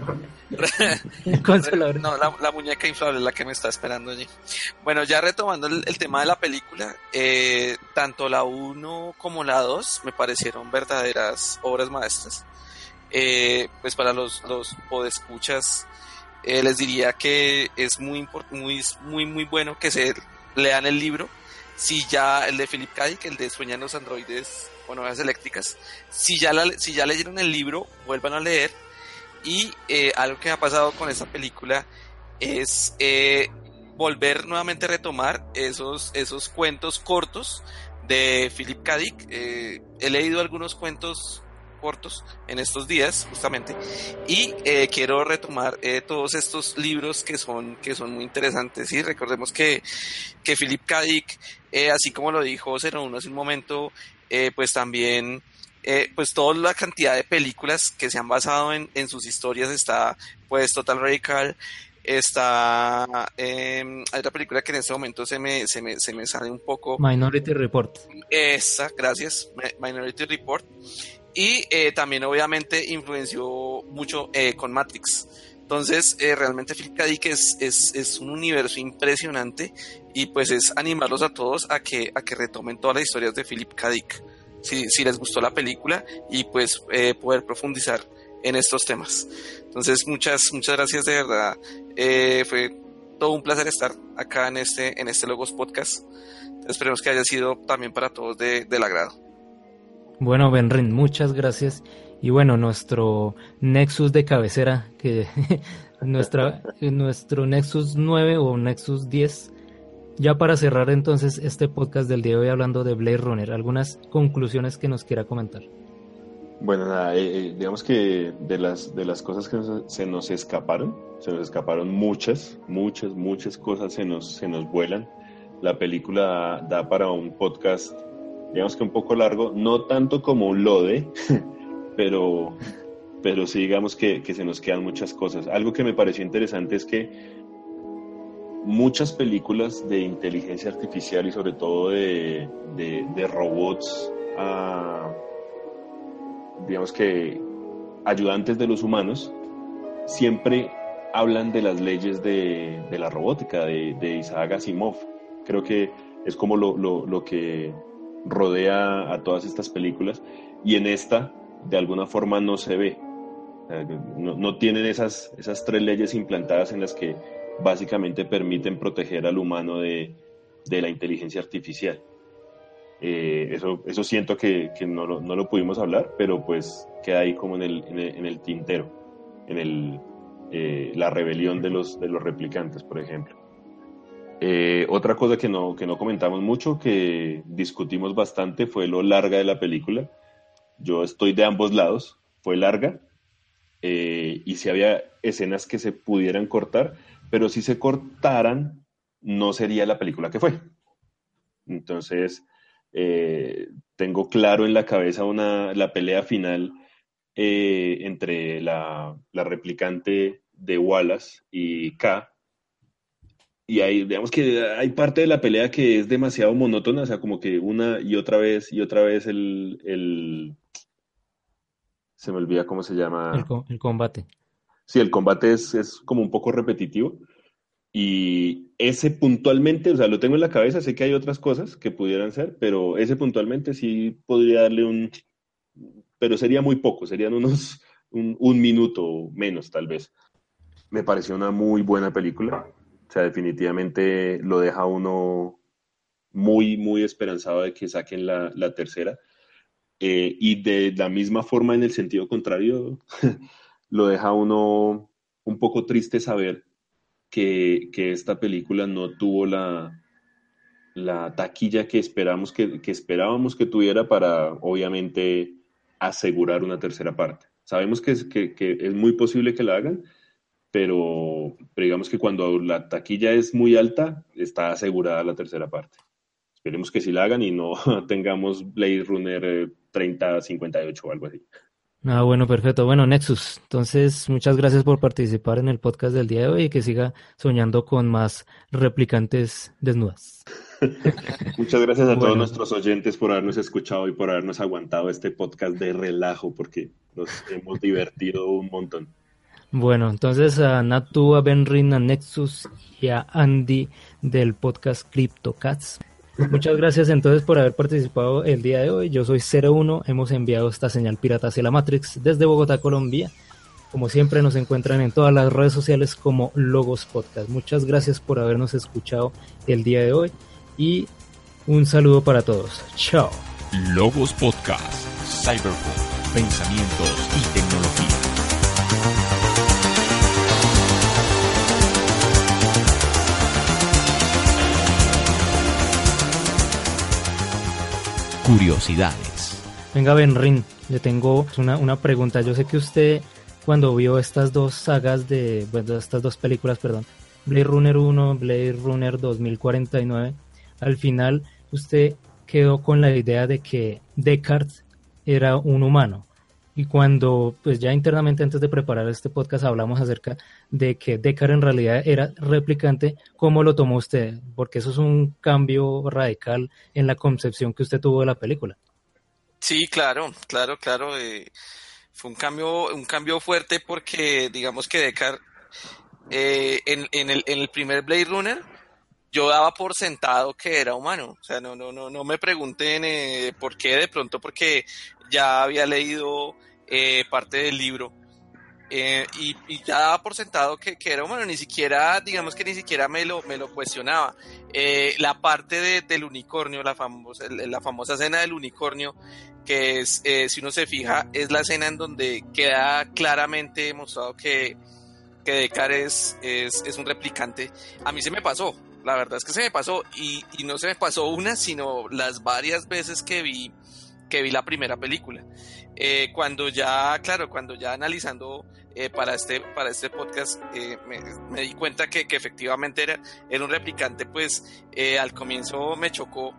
no, la, muñeca inflable es la que me está esperando allí. Bueno, ya retomando el, tema de la película, eh, tanto la 1 como la 2 me parecieron verdaderas obras maestras. Eh, pues para los, los podescuchas, eh, les diría que es muy, muy, muy, muy bueno que se lean el libro. Si ya el de Philip K. Dick, el de Sueñan los androides o novedades eléctricas, si ya, si ya leyeron el libro, vuelvan a leer y eh, algo que ha pasado con esta película es eh, volver nuevamente a retomar esos, esos cuentos cortos de Philip K. Dick. Eh, he leído algunos cuentos cortos en estos días justamente y quiero retomar todos estos libros que son que son muy interesantes y recordemos que que Philip K. Dick así como lo dijo 01 hace un momento eh, pues también eh, pues toda la cantidad de películas que se han basado en, en sus historias está pues Total Radical, está eh, hay otra película que en este momento se me, se me, se me sale un poco Minority Report. esa, gracias, Minority Report y eh, también obviamente influenció mucho eh, con Matrix. Entonces, eh, realmente Philip K. Dick es, es, es, un universo impresionante y pues es animarlos a todos a que, a que retomen todas las historias de Philip K. Dick, si, si les gustó la película y pues eh, poder profundizar en estos temas. Entonces, muchas, muchas gracias de verdad. Eh, fue todo un placer estar acá en este, en este Logos Podcast. Esperemos que haya sido también para todos de, del agrado. Bueno, Benrin, muchas gracias. Y bueno, nuestro Nexus de cabecera, que nuestra, nuestro Nexus 9 o Nexus 10. Ya para cerrar entonces este podcast del día de hoy hablando de Blade Runner, algunas conclusiones que nos quiera comentar. Bueno, nada, eh, eh, digamos que de las, de las cosas que se nos escaparon, se nos escaparon muchas, muchas, muchas cosas se nos, se nos vuelan. La película da para un podcast digamos que un poco largo, no tanto como un lode, pero, pero sí digamos que, que, se nos quedan muchas cosas. Algo que me pareció interesante es que muchas películas de inteligencia artificial y sobre todo de, de, robots, uh, digamos que ayudantes de los humanos, siempre hablan de las leyes de, de la robótica, de, Isaac Asimov. Creo que es como lo, lo, lo que rodea a todas estas películas y en esta de alguna forma no se ve. No, no, tienen esas, esas tres leyes implantadas en las que básicamente permiten proteger al humano de, de la inteligencia artificial. Eh, eso, eso siento que, que no, lo, no, lo, pudimos hablar, pero pues queda ahí como en el, en el, tintero, en el, eh, la rebelión de los, de los replicantes, por ejemplo. Eh, otra cosa que no, que no comentamos mucho, que discutimos bastante, fue lo larga de la película. Yo estoy de ambos lados, fue larga, y si había escenas que se pudieran cortar, pero si se cortaran, no sería la película que fue. Entonces, eh, tengo claro en la cabeza una, la pelea final eh, entre la, la replicante de Wallace y K, y hay, digamos que hay parte de la pelea que es demasiado monótona, o sea, como que una y otra vez y otra vez el, el se me olvida cómo se llama. El, el combate. Sí, el combate es, es, como un poco repetitivo. Y ese puntualmente, o sea, lo tengo en la cabeza, sé que hay otras cosas que pudieran ser, pero ese puntualmente sí podría darle un... Pero sería muy poco, serían unos un, un minuto menos tal vez. Me pareció una muy buena película o sea, definitivamente lo deja uno muy, muy esperanzado de que saquen la, la tercera. Eh, y de la misma forma, en el sentido contrario, lo deja uno un poco triste saber que, que esta película no tuvo la, la taquilla que, esperamos que, que esperábamos que tuviera para, obviamente, asegurar una tercera parte. Sabemos que es, que, es muy posible que la hagan, pero, digamos que cuando la taquilla es muy alta, está asegurada la tercera parte. Esperemos que sí la hagan y no tengamos Blade Runner 3058 o algo así. Ah, bueno, perfecto. Bueno, Nexus, entonces muchas gracias por participar en el podcast del día de hoy y que siga soñando con más replicantes desnudas. muchas gracias a bueno. todos nuestros oyentes por habernos escuchado y por habernos aguantado este podcast de relajo porque nos hemos divertido un montón. Bueno, entonces a Natu, a Benrin, a Nexus y a Andy del podcast CryptoCats. Muchas gracias entonces por haber participado el día de hoy. Yo soy 01, hemos enviado esta señal pirata hacia la Matrix desde Bogotá, Colombia. Como siempre nos encuentran en todas las redes sociales como Logos Podcast. Muchas gracias por habernos escuchado el día de hoy y un saludo para todos. Chao. Logos Podcast, Cyberpunk, pensamientos y tecnología. Curiosidades. Venga, Benrin, le tengo una, una pregunta. Yo sé que usted, cuando vio estas dos sagas de, bueno, estas dos películas, perdón, Blade Runner 1, Blade Runner 2049, al final usted quedó con la idea de que Descartes era un humano. Y cuando, pues ya internamente antes de preparar este podcast hablamos acerca de que Descartes en realidad era replicante, ¿cómo lo tomó usted? Porque eso es un cambio radical en la concepción que usted tuvo de la película. Sí, claro, claro, claro. Eh, fue un cambio, un cambio fuerte porque digamos que Descartes eh, en, en, el, en el primer Blade Runner yo daba por sentado que era humano. O sea, no, no, no, no me pregunten eh, por qué, de pronto porque ya había leído eh, parte del libro. Eh, y, ya daba por sentado que, era humano, ni siquiera, digamos que ni siquiera me lo, me lo cuestionaba. Eh, la parte del unicornio, la famosa, la famosa escena del unicornio, que es, si uno se fija, es la escena en donde queda claramente demostrado que, que Descartes es, es, un replicante. A mí se me pasó, la verdad es que se me pasó, y no se me pasó una, sino las varias veces que vi que vi la primera película. Eh, cuando ya, claro, cuando ya analizando eh, para, este, para este podcast eh, me, di cuenta que, que, efectivamente era, era un replicante, pues al comienzo me chocó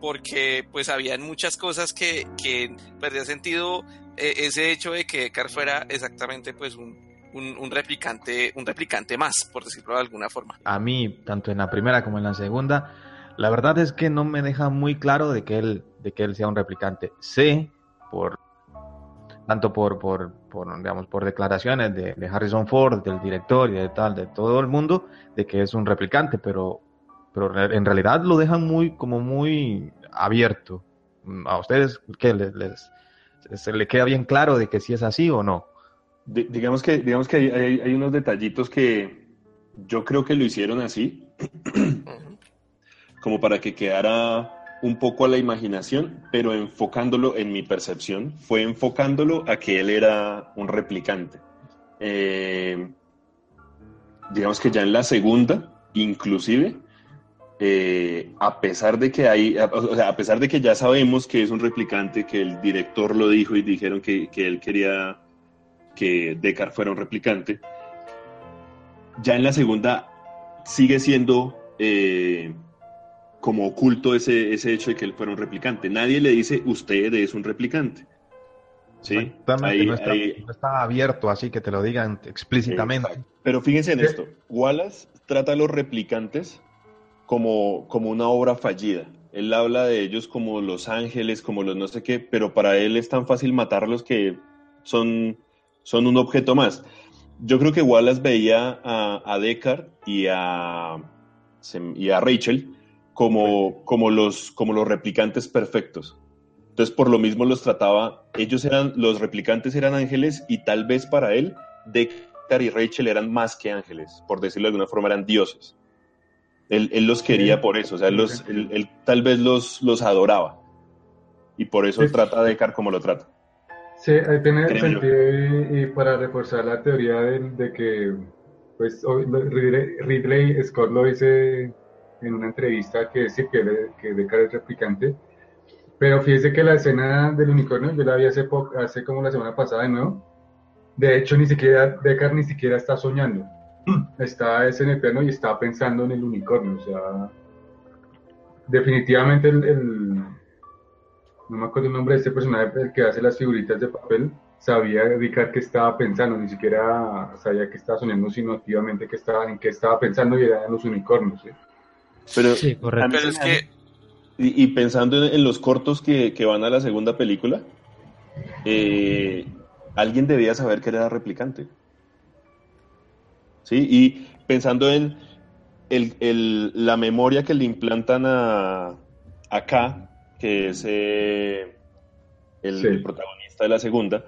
porque pues habían muchas cosas que, que perdía sentido ese hecho de que Car fuera exactamente pues un, un, un, replicante, un replicante más, por decirlo de alguna forma. A mí, tanto en la primera como en la segunda, la verdad es que no me deja muy claro de que él, de que él sea un replicante. Sé, por tanto por, por, por digamos, por declaraciones de, Harrison Ford, del director y de tal, de todo el mundo, de que es un replicante, pero, pero en realidad lo dejan muy, como muy abierto. ¿A ustedes qué les, se le queda bien claro de que si es así o no? digamos que, digamos que hay, hay, unos detallitos que yo creo que lo hicieron así. como para que quedara un poco a la imaginación, pero enfocándolo en mi percepción, fue enfocándolo a que él era un replicante. Eh, digamos que ya en la segunda, inclusive, eh, a pesar de que hay, o sea, a pesar de que ya sabemos que es un replicante, que el director lo dijo y dijeron que, él quería que Deckard fuera un replicante, ya en la segunda sigue siendo eh, como oculto ese, ese hecho de que él fuera un replicante. Nadie le dice, usted es un replicante. ¿Sí? Ahí, no, está, abierto así que te lo digan explícitamente. Pero fíjense en esto, Wallace trata a los replicantes como, como una obra fallida. Él habla de ellos como los ángeles, como los no sé qué, pero para él es tan fácil matarlos que son, son un objeto más. Yo creo que Wallace veía a, a Deckard y a, y a Rachel como, como, los, como los replicantes perfectos. Entonces, por lo mismo los trataba, ellos eran, los replicantes eran ángeles y tal vez para él, Deckard y Rachel eran más que ángeles, por decirlo de alguna forma, eran dioses. Él, él los quería por eso, o sea, los, él, tal vez los, los adoraba. Y por eso trata a Deckard como lo trata. Sí, ahí tiene sentido y, para reforzar la teoría de, de que pues Ridley Scott lo dice en una entrevista que sí que, que Deckard es replicante. Pero fíjese que la escena del unicornio yo la vi hace, poco, hace como la semana pasada de nuevo. De hecho, ni siquiera Deckard ni siquiera está soñando. Está en el piano y está pensando en el unicornio. O sea, definitivamente el, no me acuerdo el nombre de este personaje, el que hace las figuritas de papel, sabía Deckard que estaba pensando, ni siquiera sabía que estaba soñando, sino activamente que estaba, en qué estaba pensando y era en los unicornios. Pero, sí, correcto. es que... y, pensando en, los cortos que, van a la segunda película, eh, alguien debía saber que era replicante. ¿Sí? Y pensando en el, la memoria que le implantan a, acá, que es eh, el, protagonista de la segunda,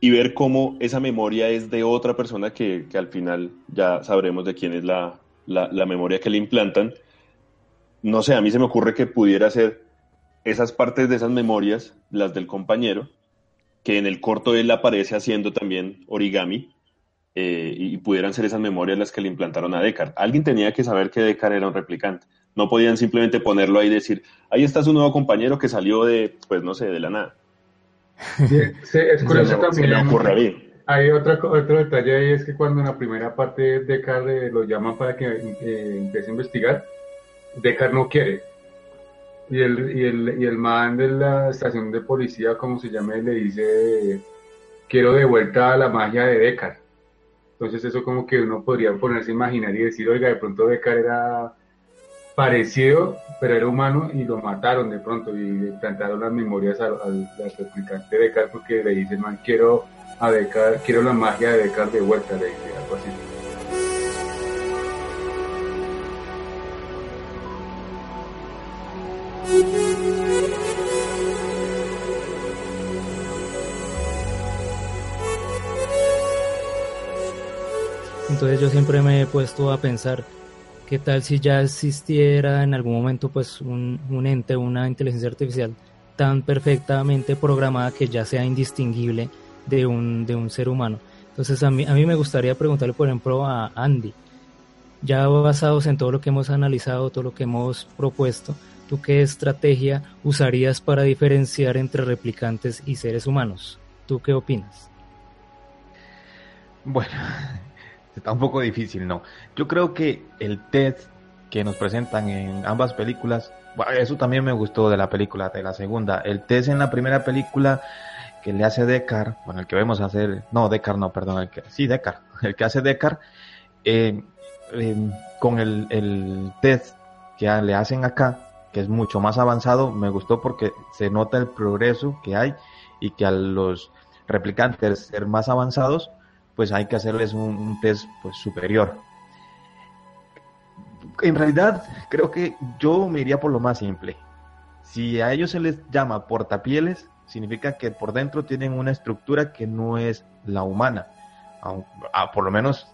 y ver cómo esa memoria es de otra persona que, que al final ya sabremos de quién es la, la, memoria que le implantan, no sé, a mí se me ocurre que pudiera ser esas partes de esas memorias, las del compañero, que en el corto él aparece haciendo también origami, eh, y pudieran ser esas memorias las que le implantaron a Deckard. Alguien tenía que saber que Deckard era un replicante. No podían simplemente ponerlo ahí y decir, ahí está su nuevo compañero que salió de, pues no sé, de la nada. Sí, es curioso también. ocurre hay otra, otro detalle ahí, es que cuando en la primera parte Deckard lo llaman para que eh, empiece a investigar, Deckard no quiere. Y el, y, el, y el man de la estación de policía, como se llama, le dice, quiero de vuelta la magia de Deckard. Entonces eso como que uno podría ponerse a imaginar y decir, oiga, de pronto Deckard era parecido, pero era humano y lo mataron de pronto y le plantaron las memorias al, al, replicante de Deckard porque le dicen, man, quiero a Deckard, quiero la magia de Deckard de vuelta, le dice algo así. Entonces yo siempre me he puesto a pensar qué tal si ya existiera en algún momento pues un, un ente, una inteligencia artificial tan perfectamente programada que ya sea indistinguible de un, de un ser humano. Entonces a mí, a mí me gustaría preguntarle por ejemplo a Andy, ya basados en todo lo que hemos analizado, todo lo que hemos propuesto, ¿tú qué estrategia usarías para diferenciar entre replicantes y seres humanos? ¿Tú qué opinas? Bueno, está un poco difícil, ¿no? Yo creo que el test que nos presentan en ambas películas, eso también me gustó de la película, de la segunda. El test en la primera película que le hace Deckard, bueno, el que vemos hacer, no, Deckard no, perdón, el que, sí, Deckard, el que hace Deckard, eh, eh, con el, el test que le hacen acá, que es mucho más avanzado, me gustó porque se nota el progreso que hay y que a los replicantes ser más avanzados, pues hay que hacerles un, un test pues superior. En realidad, creo que yo me iría por lo más simple. Si a ellos se les llama portapieles, significa que por dentro tienen una estructura que no es la humana, por lo menos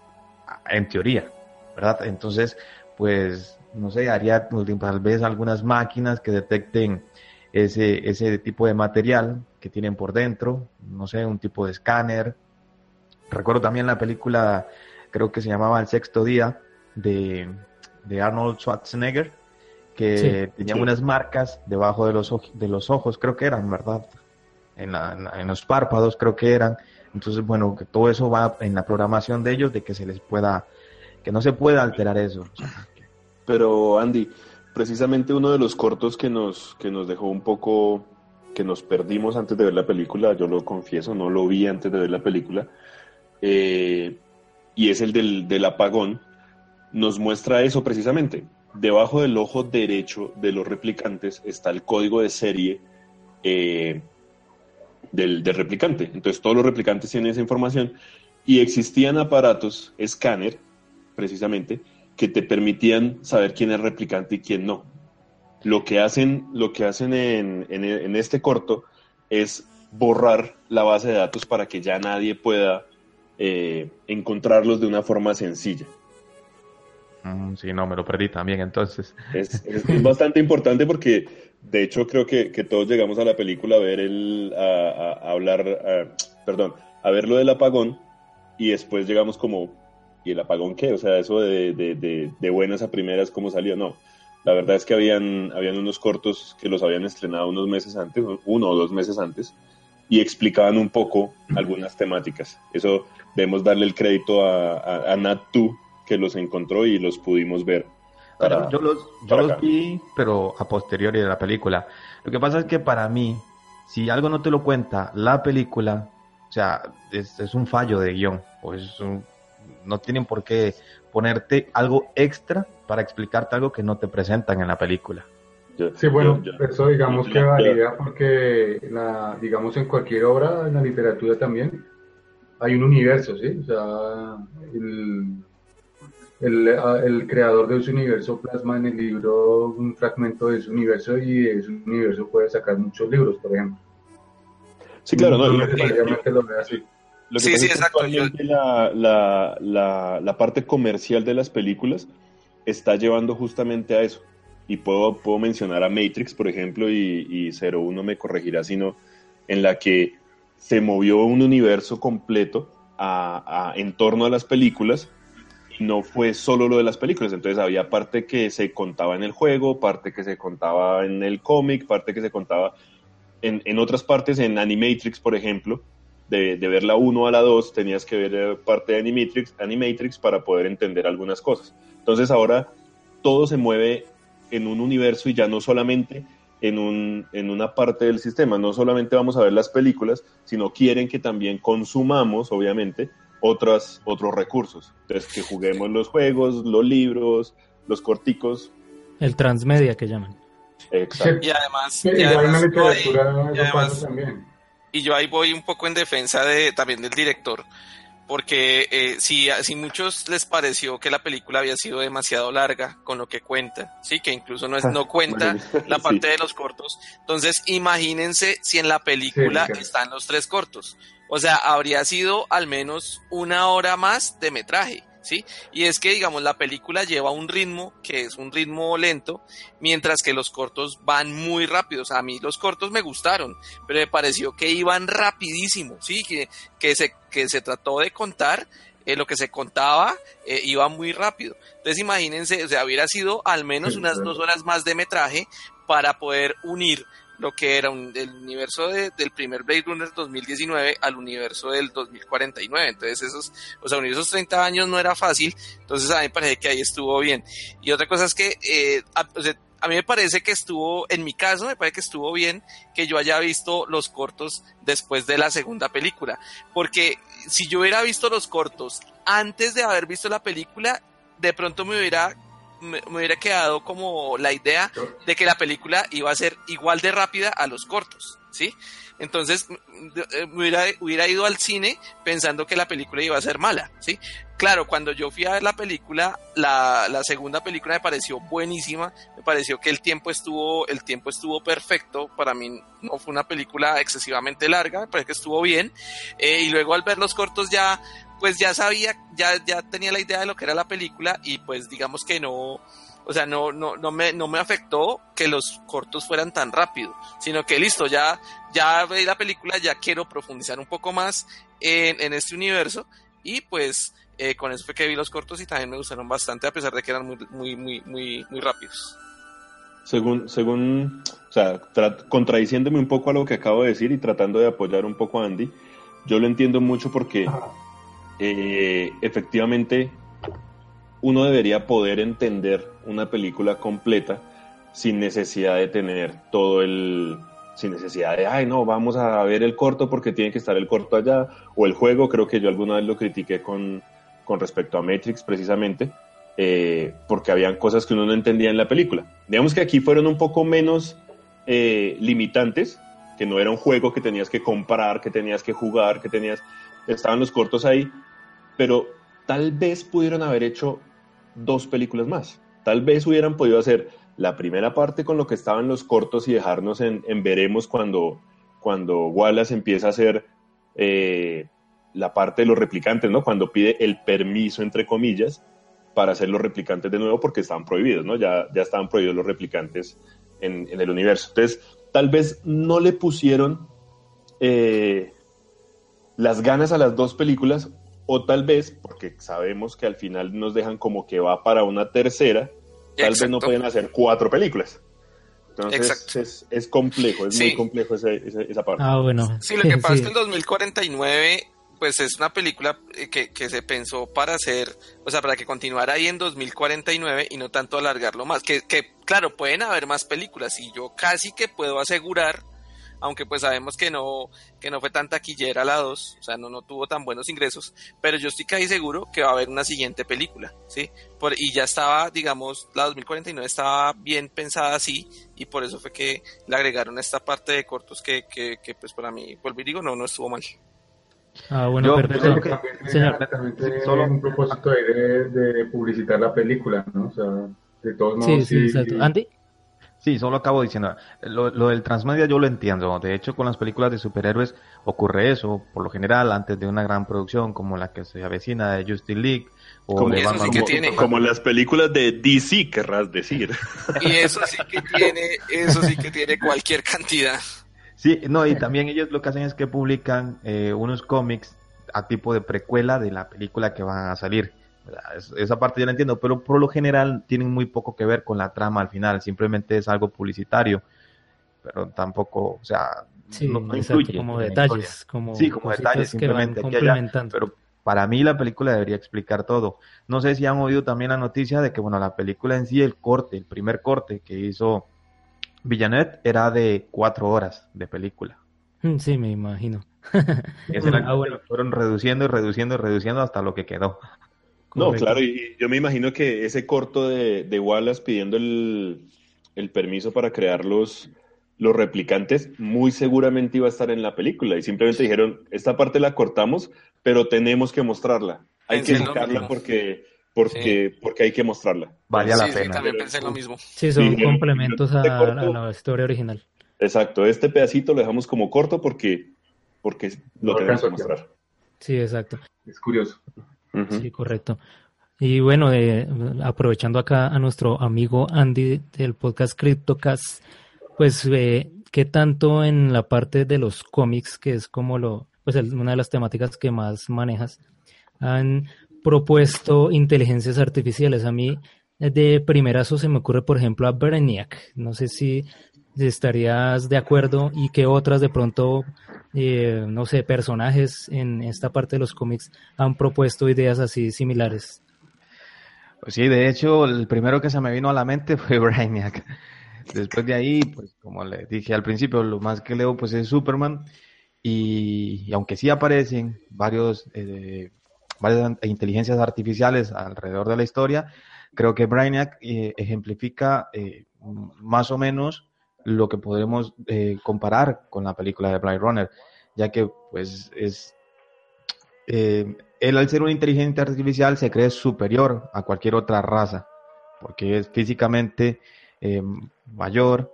en teoría, ¿verdad? Entonces, pues, no sé, haría tal vez algunas máquinas que detecten ese, ese tipo de material que tienen por dentro, no sé, un tipo de escáner. Recuerdo también la película, creo que se llamaba El sexto día, de, de Arnold Schwarzenegger, que sí, tenía sí. unas marcas debajo de los, de los ojos, creo que eran, ¿verdad? En, la, en, los párpados, creo que eran. Entonces, bueno, que todo eso va en la programación de ellos, de que se les pueda, que no se pueda alterar eso. Pero, Andy, precisamente uno de los cortos que nos, que nos dejó un poco, que nos perdimos antes de ver la película, yo lo confieso, no lo vi antes de ver la película, eh, y es el del, del apagón, nos muestra eso precisamente. Debajo del ojo derecho de los replicantes está el código de serie eh, del, del, replicante. Entonces todos los replicantes tienen esa información y existían aparatos, escáner, precisamente, que te permitían saber quién es replicante y quién no. Lo que hacen, lo que hacen en, en, este corto es borrar la base de datos para que ya nadie pueda eh, encontrarlos de una forma sencilla. Mm, sí, no, me lo perdí también, entonces. Es, es, es bastante importante porque, de hecho, creo que, que, todos llegamos a la película a ver el, a, a hablar, a, perdón, a ver lo del apagón y después llegamos como, ¿y el apagón qué? O sea, eso de, de, de, de buenas a primeras, ¿cómo salió? No. La verdad es que habían, habían unos cortos que los habían estrenado unos meses antes, uno o dos meses antes, y explicaban un poco algunas temáticas. Eso debemos darle el crédito a, a, a Nat 2, que los encontró y los pudimos ver. Para, yo los, yo los vi, pero a posteriori de la película. Lo que pasa es que para mí, si algo no te lo cuenta la película, o sea, es, es un fallo de guion, o es un, no tienen por qué ponerte algo extra para explicarte algo que no te presentan en la película. Sí, bueno, eso digamos que valida porque, la, digamos, en cualquier obra, en la literatura también, hay un universo, ¿sí? O sea, el, el, el, creador de ese universo plasma en el libro un fragmento de ese universo y de ese universo puede sacar muchos libros, por ejemplo. Sí, claro, no, no necesariamente lo ve así. Lo que sí, sí, exacto. La, la, la, la, parte comercial de las películas está llevando justamente a eso. Y puedo, puedo mencionar a Matrix, por ejemplo, y, y 01 me corregirá, sino en la que se movió un universo completo a, a, en torno a las películas no fue solo lo de las películas, entonces había parte que se contaba en el juego, parte que se contaba en el cómic, parte que se contaba en, en, otras partes, en Animatrix, por ejemplo, de, de, ver la 1 a la 2, tenías que ver eh, parte de Animatrix, Animatrix para poder entender algunas cosas. Entonces ahora todo se mueve en un universo y ya no solamente en, un, en una parte del sistema. No solamente vamos a ver las películas, sino quieren que también consumamos, obviamente, otras, otros recursos. Entonces, que juguemos los juegos, los libros, los corticos. El transmedia que llaman. Exacto. Y además, Sí, y yo ahí- literatura y eso además- pasa también. y yo ahí voy un poco en defensa de también del director, porque eh, si, si muchos les pareció que la película había sido demasiado larga con lo que cuenta, sí, que incluso no es no cuenta la Sí. parte de los cortos, entonces imagínense si en la película Sí, están los tres cortos, o sea, habría sido al menos una hora más de metraje. ¿Sí? Y es que, digamos, la película lleva un ritmo que es un ritmo lento, mientras que los cortos van muy rápidos. A mí los cortos me gustaron, pero me pareció que iban rapidísimo, ¿sí? Que, que, se, que se trató de contar eh, lo que se contaba eh, iba muy rápido. Entonces imagínense, o sea, hubiera sido al menos unas dos horas más de metraje para poder unir lo que era un- el universo de- del primer Blade Runner 2019 al universo del 2049. Entonces esos, o sea, unir esos 30 años no era fácil, entonces a mí me parece que ahí estuvo bien. Y otra cosa es que, eh, a, a mí me parece que estuvo, en mi caso, me parece que estuvo bien que yo haya visto los cortos después de la segunda película, porque si yo hubiera visto los cortos antes de haber visto la película, de pronto me hubiera me, hubiera quedado como la idea de que la película iba a ser igual de rápida a los cortos, ¿sí? Entonces eh, me hubiera, ido al cine pensando que la película iba a ser mala, ¿sí? Claro, cuando yo fui a ver la película, la, la segunda película me pareció buenísima, me pareció que el tiempo estuvo, el tiempo estuvo perfecto, para mí no fue una película excesivamente larga, me parece que estuvo bien, eh, y luego al ver los cortos ya, pues ya sabía, ya, ya tenía la idea de lo que era la película, y pues digamos que no, o sea, no, no, no me, no me afectó que los cortos fueran tan rápido, sino que listo, ya, ya veí la película, ya quiero profundizar un poco más en, en este universo, y pues eh, con eso fue que vi los cortos y también me gustaron bastante, a pesar de que eran muy, muy, muy, muy, muy rápidos. Según, según, o sea, tra- contradiciéndome un poco a lo que acabo de decir y tratando de apoyar un poco a Andy, yo lo entiendo mucho porque eh, efectivamente uno debería poder entender una película completa sin necesidad de tener todo el, sin necesidad de, ay, no, vamos a ver el corto porque tiene que estar el corto allá, o el juego, creo que yo alguna vez lo critiqué con, con respecto a Matrix precisamente, eh, porque habían cosas que uno no entendía en la película. Digamos que aquí fueron un poco menos eh, limitantes, que no era un juego que tenías que comprar, que tenías que jugar, que tenías, estaban los cortos ahí, pero tal vez pudieron haber hecho dos películas más. Tal vez hubieran podido hacer la primera parte con lo que estaban los cortos y dejarnos en, veremos cuando, cuando Wallace empieza a hacer eh, la parte de los replicantes, ¿no? Cuando pide el permiso, entre comillas, para hacer los replicantes de nuevo porque estaban prohibidos, ¿no? Ya, ya estaban prohibidos los replicantes en, en el universo. Entonces, tal vez no le pusieron eh, las ganas a las dos películas o tal vez, porque sabemos que al final nos dejan como que va para una tercera, tal vez no pueden hacer cuatro películas. Entonces Exacto. es, es complejo, es Sí. muy complejo ese- ese- esa parte. Ah, bueno. Sí, lo que pasa es que el 2049, pues es una película eh, que, que se pensó para hacer, o sea, para que continuara ahí en 2049 y no tanto alargarlo más. Que, que claro, pueden haber más películas y yo casi que puedo asegurar, aunque pues sabemos que no, que no fue tan taquillera la 2, o sea, no, no tuvo tan buenos ingresos, pero yo estoy casi seguro que va a haber una siguiente película, ¿sí? Por, y ya estaba, digamos, la 2049 estaba bien pensada así y por eso fue que le agregaron esta parte de cortos que, que, que pues para mí, vuelvo y digo, no, no estuvo mal. Ah, bueno, Yo- perfecto. yo creo que- También Señor. también Solo- un propósito de, de publicitar la película, ¿no? O sea, de todos modos, Sí, sí, exacto. Andy. Sí, solo acabo diciendo, lo, lo del transmedia yo lo entiendo. De hecho, con las películas de superhéroes ocurre eso, por lo general, antes de una gran producción como la que se avecina de Justice League o Como, de eso Batman sí que como- tiene. como las películas de DC, querrás decir. Y eso sí que tiene, eso sí que tiene cualquier cantidad. Sí, no, y también ellos lo que hacen es que publican eh, unos cómics a tipo de precuela de la película que van a salir. Esa parte yo la entiendo, pero por lo general tienen muy poco que ver con la trama al final, simplemente es algo publicitario, pero tampoco, o sea, Sí, no, no exacto, influye como detalles, como sí, como detalles que van simplemente y allá, pero para mí la película debería explicar todo. No sé si han oído también la noticia de que, bueno, la película en sí, el corte, el primer corte que hizo Villanet era de cuatro horas de película. Mm, Sí, me imagino. Ah, bueno. Fueron reduciendo y reduciendo y reduciendo hasta lo que quedó. No, claro, y yo me imagino que ese corto de, de Wallace pidiendo el, el permiso para crear los, los replicantes, muy seguramente iba a estar en la película. Y simplemente dijeron, esta parte la cortamos, pero tenemos que mostrarla. Hay que Pensé sacarla porque, porque, porque hay que mostrarla. Valía sí, la sí, pena. también pensé lo mismo. Sí, son complementos a, este a corto- la historia original. Exacto, este pedacito lo dejamos como corto porque, porque lo No tenemos que mostrar. Sí, exacto. Es curioso. Sí, correcto. Y bueno, eh, aprovechando acá a nuestro amigo Andy del podcast CryptoCast, pues eh, qué tanto en la parte de los cómics, que es como lo, pues el- una de las temáticas que más manejas, han propuesto inteligencias artificiales. A mí eh, de primerazo se me ocurre, por ejemplo, a Brainiac. No sé si estarías de acuerdo y que otras de pronto, eh, no sé, personajes en esta parte de los cómics han propuesto ideas así similares. Pues sí, de hecho, el primero que se me vino a la mente fue Brainiac. Después de ahí, pues como le dije al principio, lo más que leo pues es Superman. Y, y aunque sí aparecen varios, eh, varias inteligencias artificiales alrededor de la historia, creo que Brainiac eh, ejemplifica eh, más o menos lo que podemos eh, comparar con la película de Blade Runner, ya que pues es eh, él al ser una inteligencia artificial se cree superior a cualquier otra raza, porque es físicamente eh, mayor,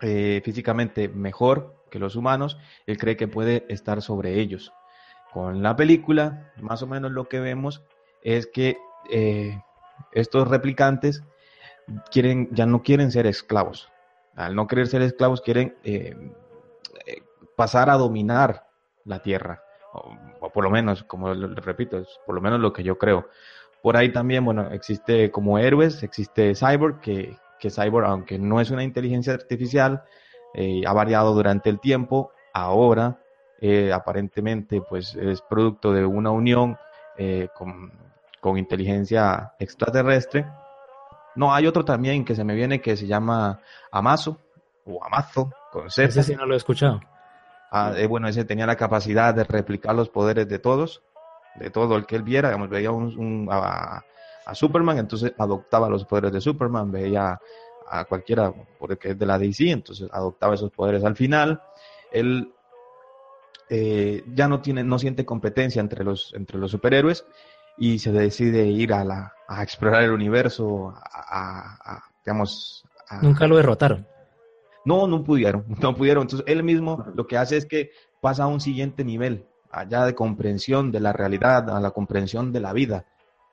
eh, físicamente mejor que los humanos, él cree que puede estar sobre ellos. Con la película, más o menos lo que vemos es que eh, estos replicantes quieren, ya no quieren ser esclavos. Al no querer ser esclavos, quieren eh, eh, pasar a dominar la tierra o, por lo menos, como repito, es por lo menos lo que yo creo. Por ahí también, bueno, existe como héroes, existe Cyborg, que, que Cyborg, aunque no es una inteligencia artificial, eh, ha variado durante el tiempo. Ahora, aparentemente, pues es producto de una unión con, con inteligencia extraterrestre. No, hay otro también que se me viene que se llama Amazo, o Amazo, con Z. Ese sí no lo he escuchado. Ah, eh, bueno, ese tenía la capacidad de replicar los poderes de todos, de todo el que él viera. Digamos, veía un- un- a, a Superman, entonces adoptaba los poderes de Superman, veía a cualquiera, porque es de la DC, entonces adoptaba esos poderes. Al final, él eh, ya no tiene, no siente competencia entre los, entre los superhéroes y se decide ir a la, a explorar el universo, a, a- a, digamos, a- Nunca lo derrotaron. no, no pudieron, no pudieron. Entonces él mismo lo que hace es que pasa a un siguiente nivel, allá de comprensión de la realidad, a la comprensión de la vida.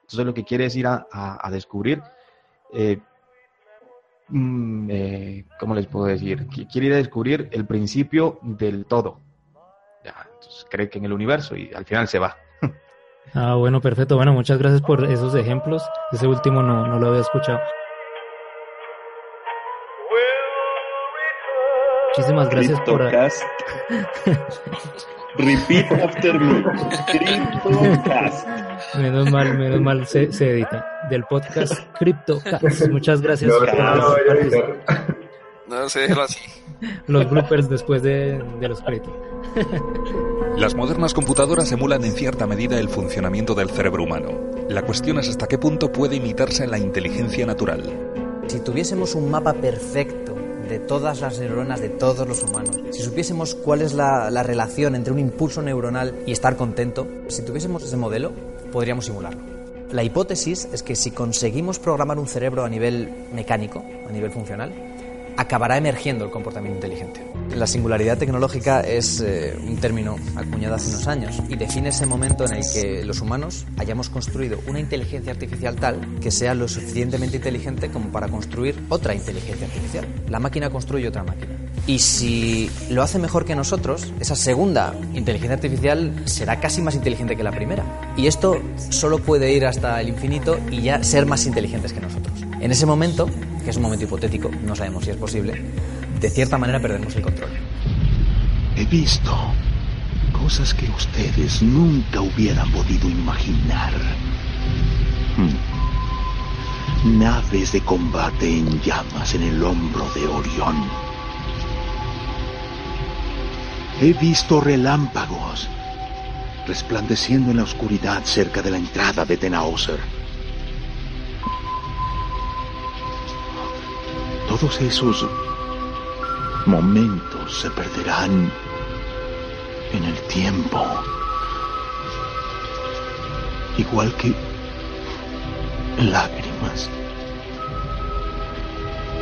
Entonces lo que quiere es ir a, a- a descubrir, eh, mm, eh, ¿cómo les puedo decir? Qui- Quiere ir a descubrir el principio del todo. Ya, entonces cree que en el universo y al final se va. Ah, bueno, perfecto. Bueno, muchas gracias por esos ejemplos. Ese último no, no lo había escuchado. Muchísimas gracias por... Repeat after me. Cryptocast. Menos mal, menos mal se, se edita. Del podcast CryptoCast. Muchas gracias No, por déjalo así. los bloopers después de, de los créditos. Las modernas computadoras emulan en cierta medida el funcionamiento del cerebro humano. La cuestión es hasta qué punto puede imitarse la inteligencia natural. Si tuviésemos un mapa perfecto de todas las neuronas de todos los humanos, si supiésemos cuál es la, la relación entre un impulso neuronal y estar contento, si tuviésemos ese modelo, podríamos simularlo. La hipótesis es que si conseguimos programar un cerebro a nivel mecánico, a nivel funcional, acabará emergiendo el comportamiento inteligente. La singularidad tecnológica es eh, un término acuñado hace unos años y define ese momento en el que los humanos hayamos construido una inteligencia artificial tal que sea lo suficientemente inteligente como para construir otra inteligencia artificial. La máquina construye otra máquina. Y si lo hace mejor que nosotros, esa segunda inteligencia artificial será casi más inteligente que la primera. Y esto solo puede ir hasta el infinito y ya ser más inteligentes que nosotros. En ese momento, que es un momento hipotético, no sabemos si es posible, de cierta manera perdemos el control. He visto cosas que ustedes nunca hubieran podido imaginar. Hmm. naves de combate en llamas en el hombro de Orión. He visto relámpagos resplandeciendo en la oscuridad cerca de la entrada de Tenauser. Todos esos momentos se perderán en el tiempo. Igual que lágrimas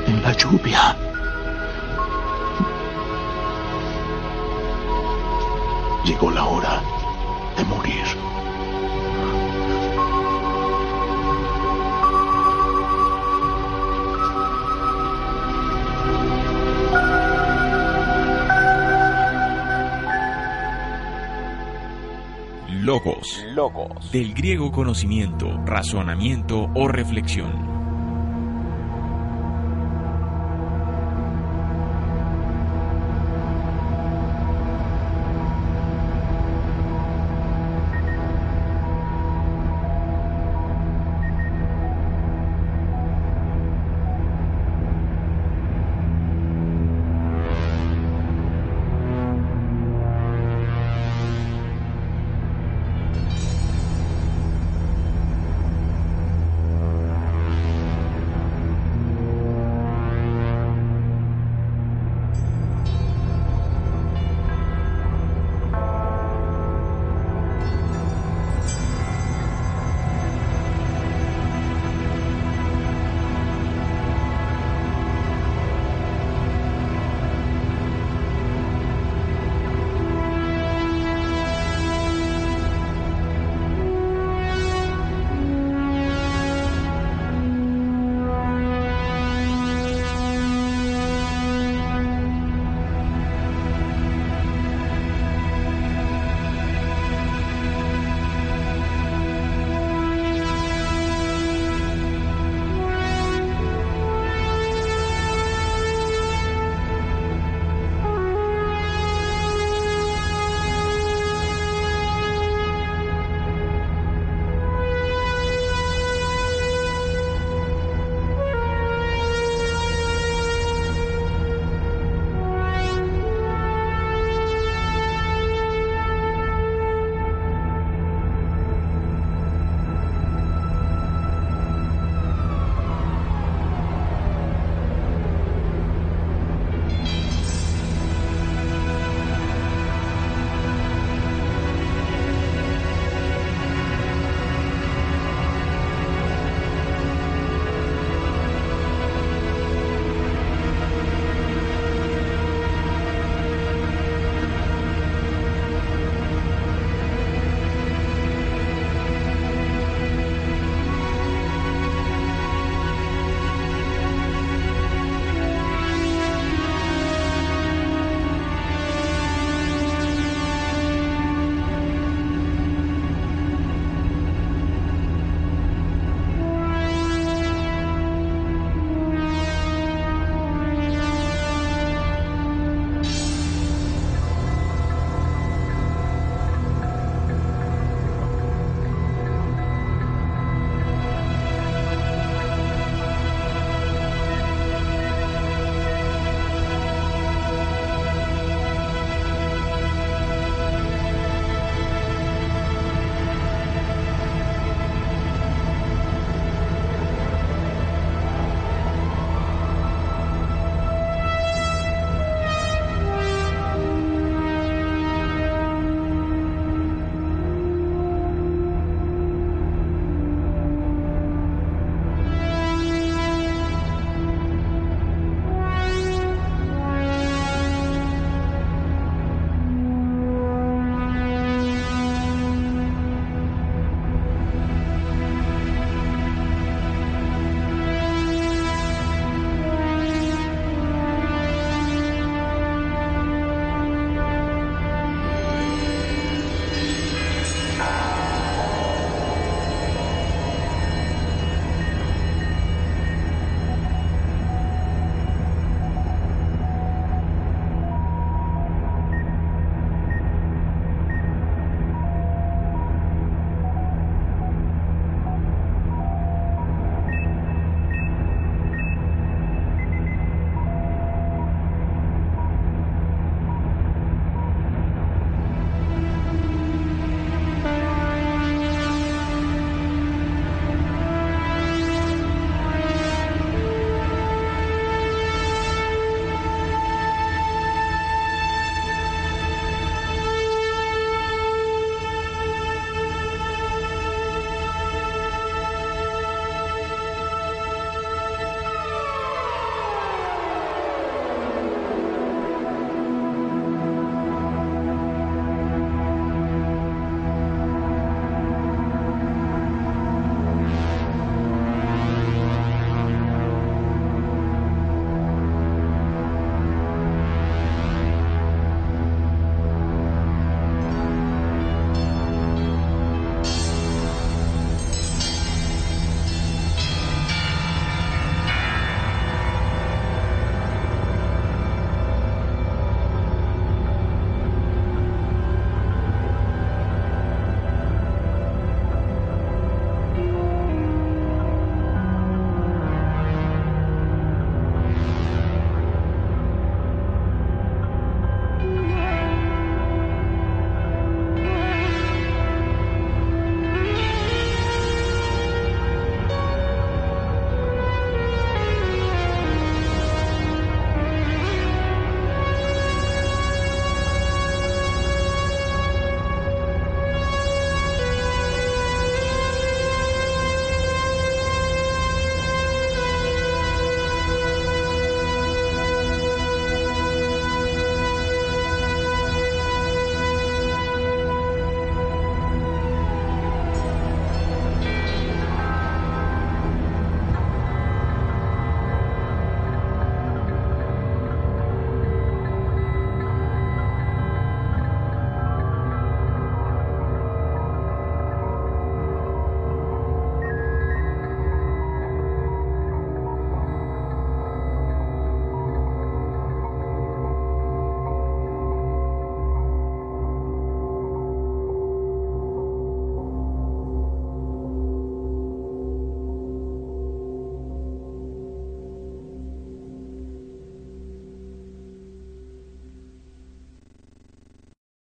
en la lluvia. Llegó la hora de morir. Logos. Logos. Del griego conocimiento, razonamiento o reflexión.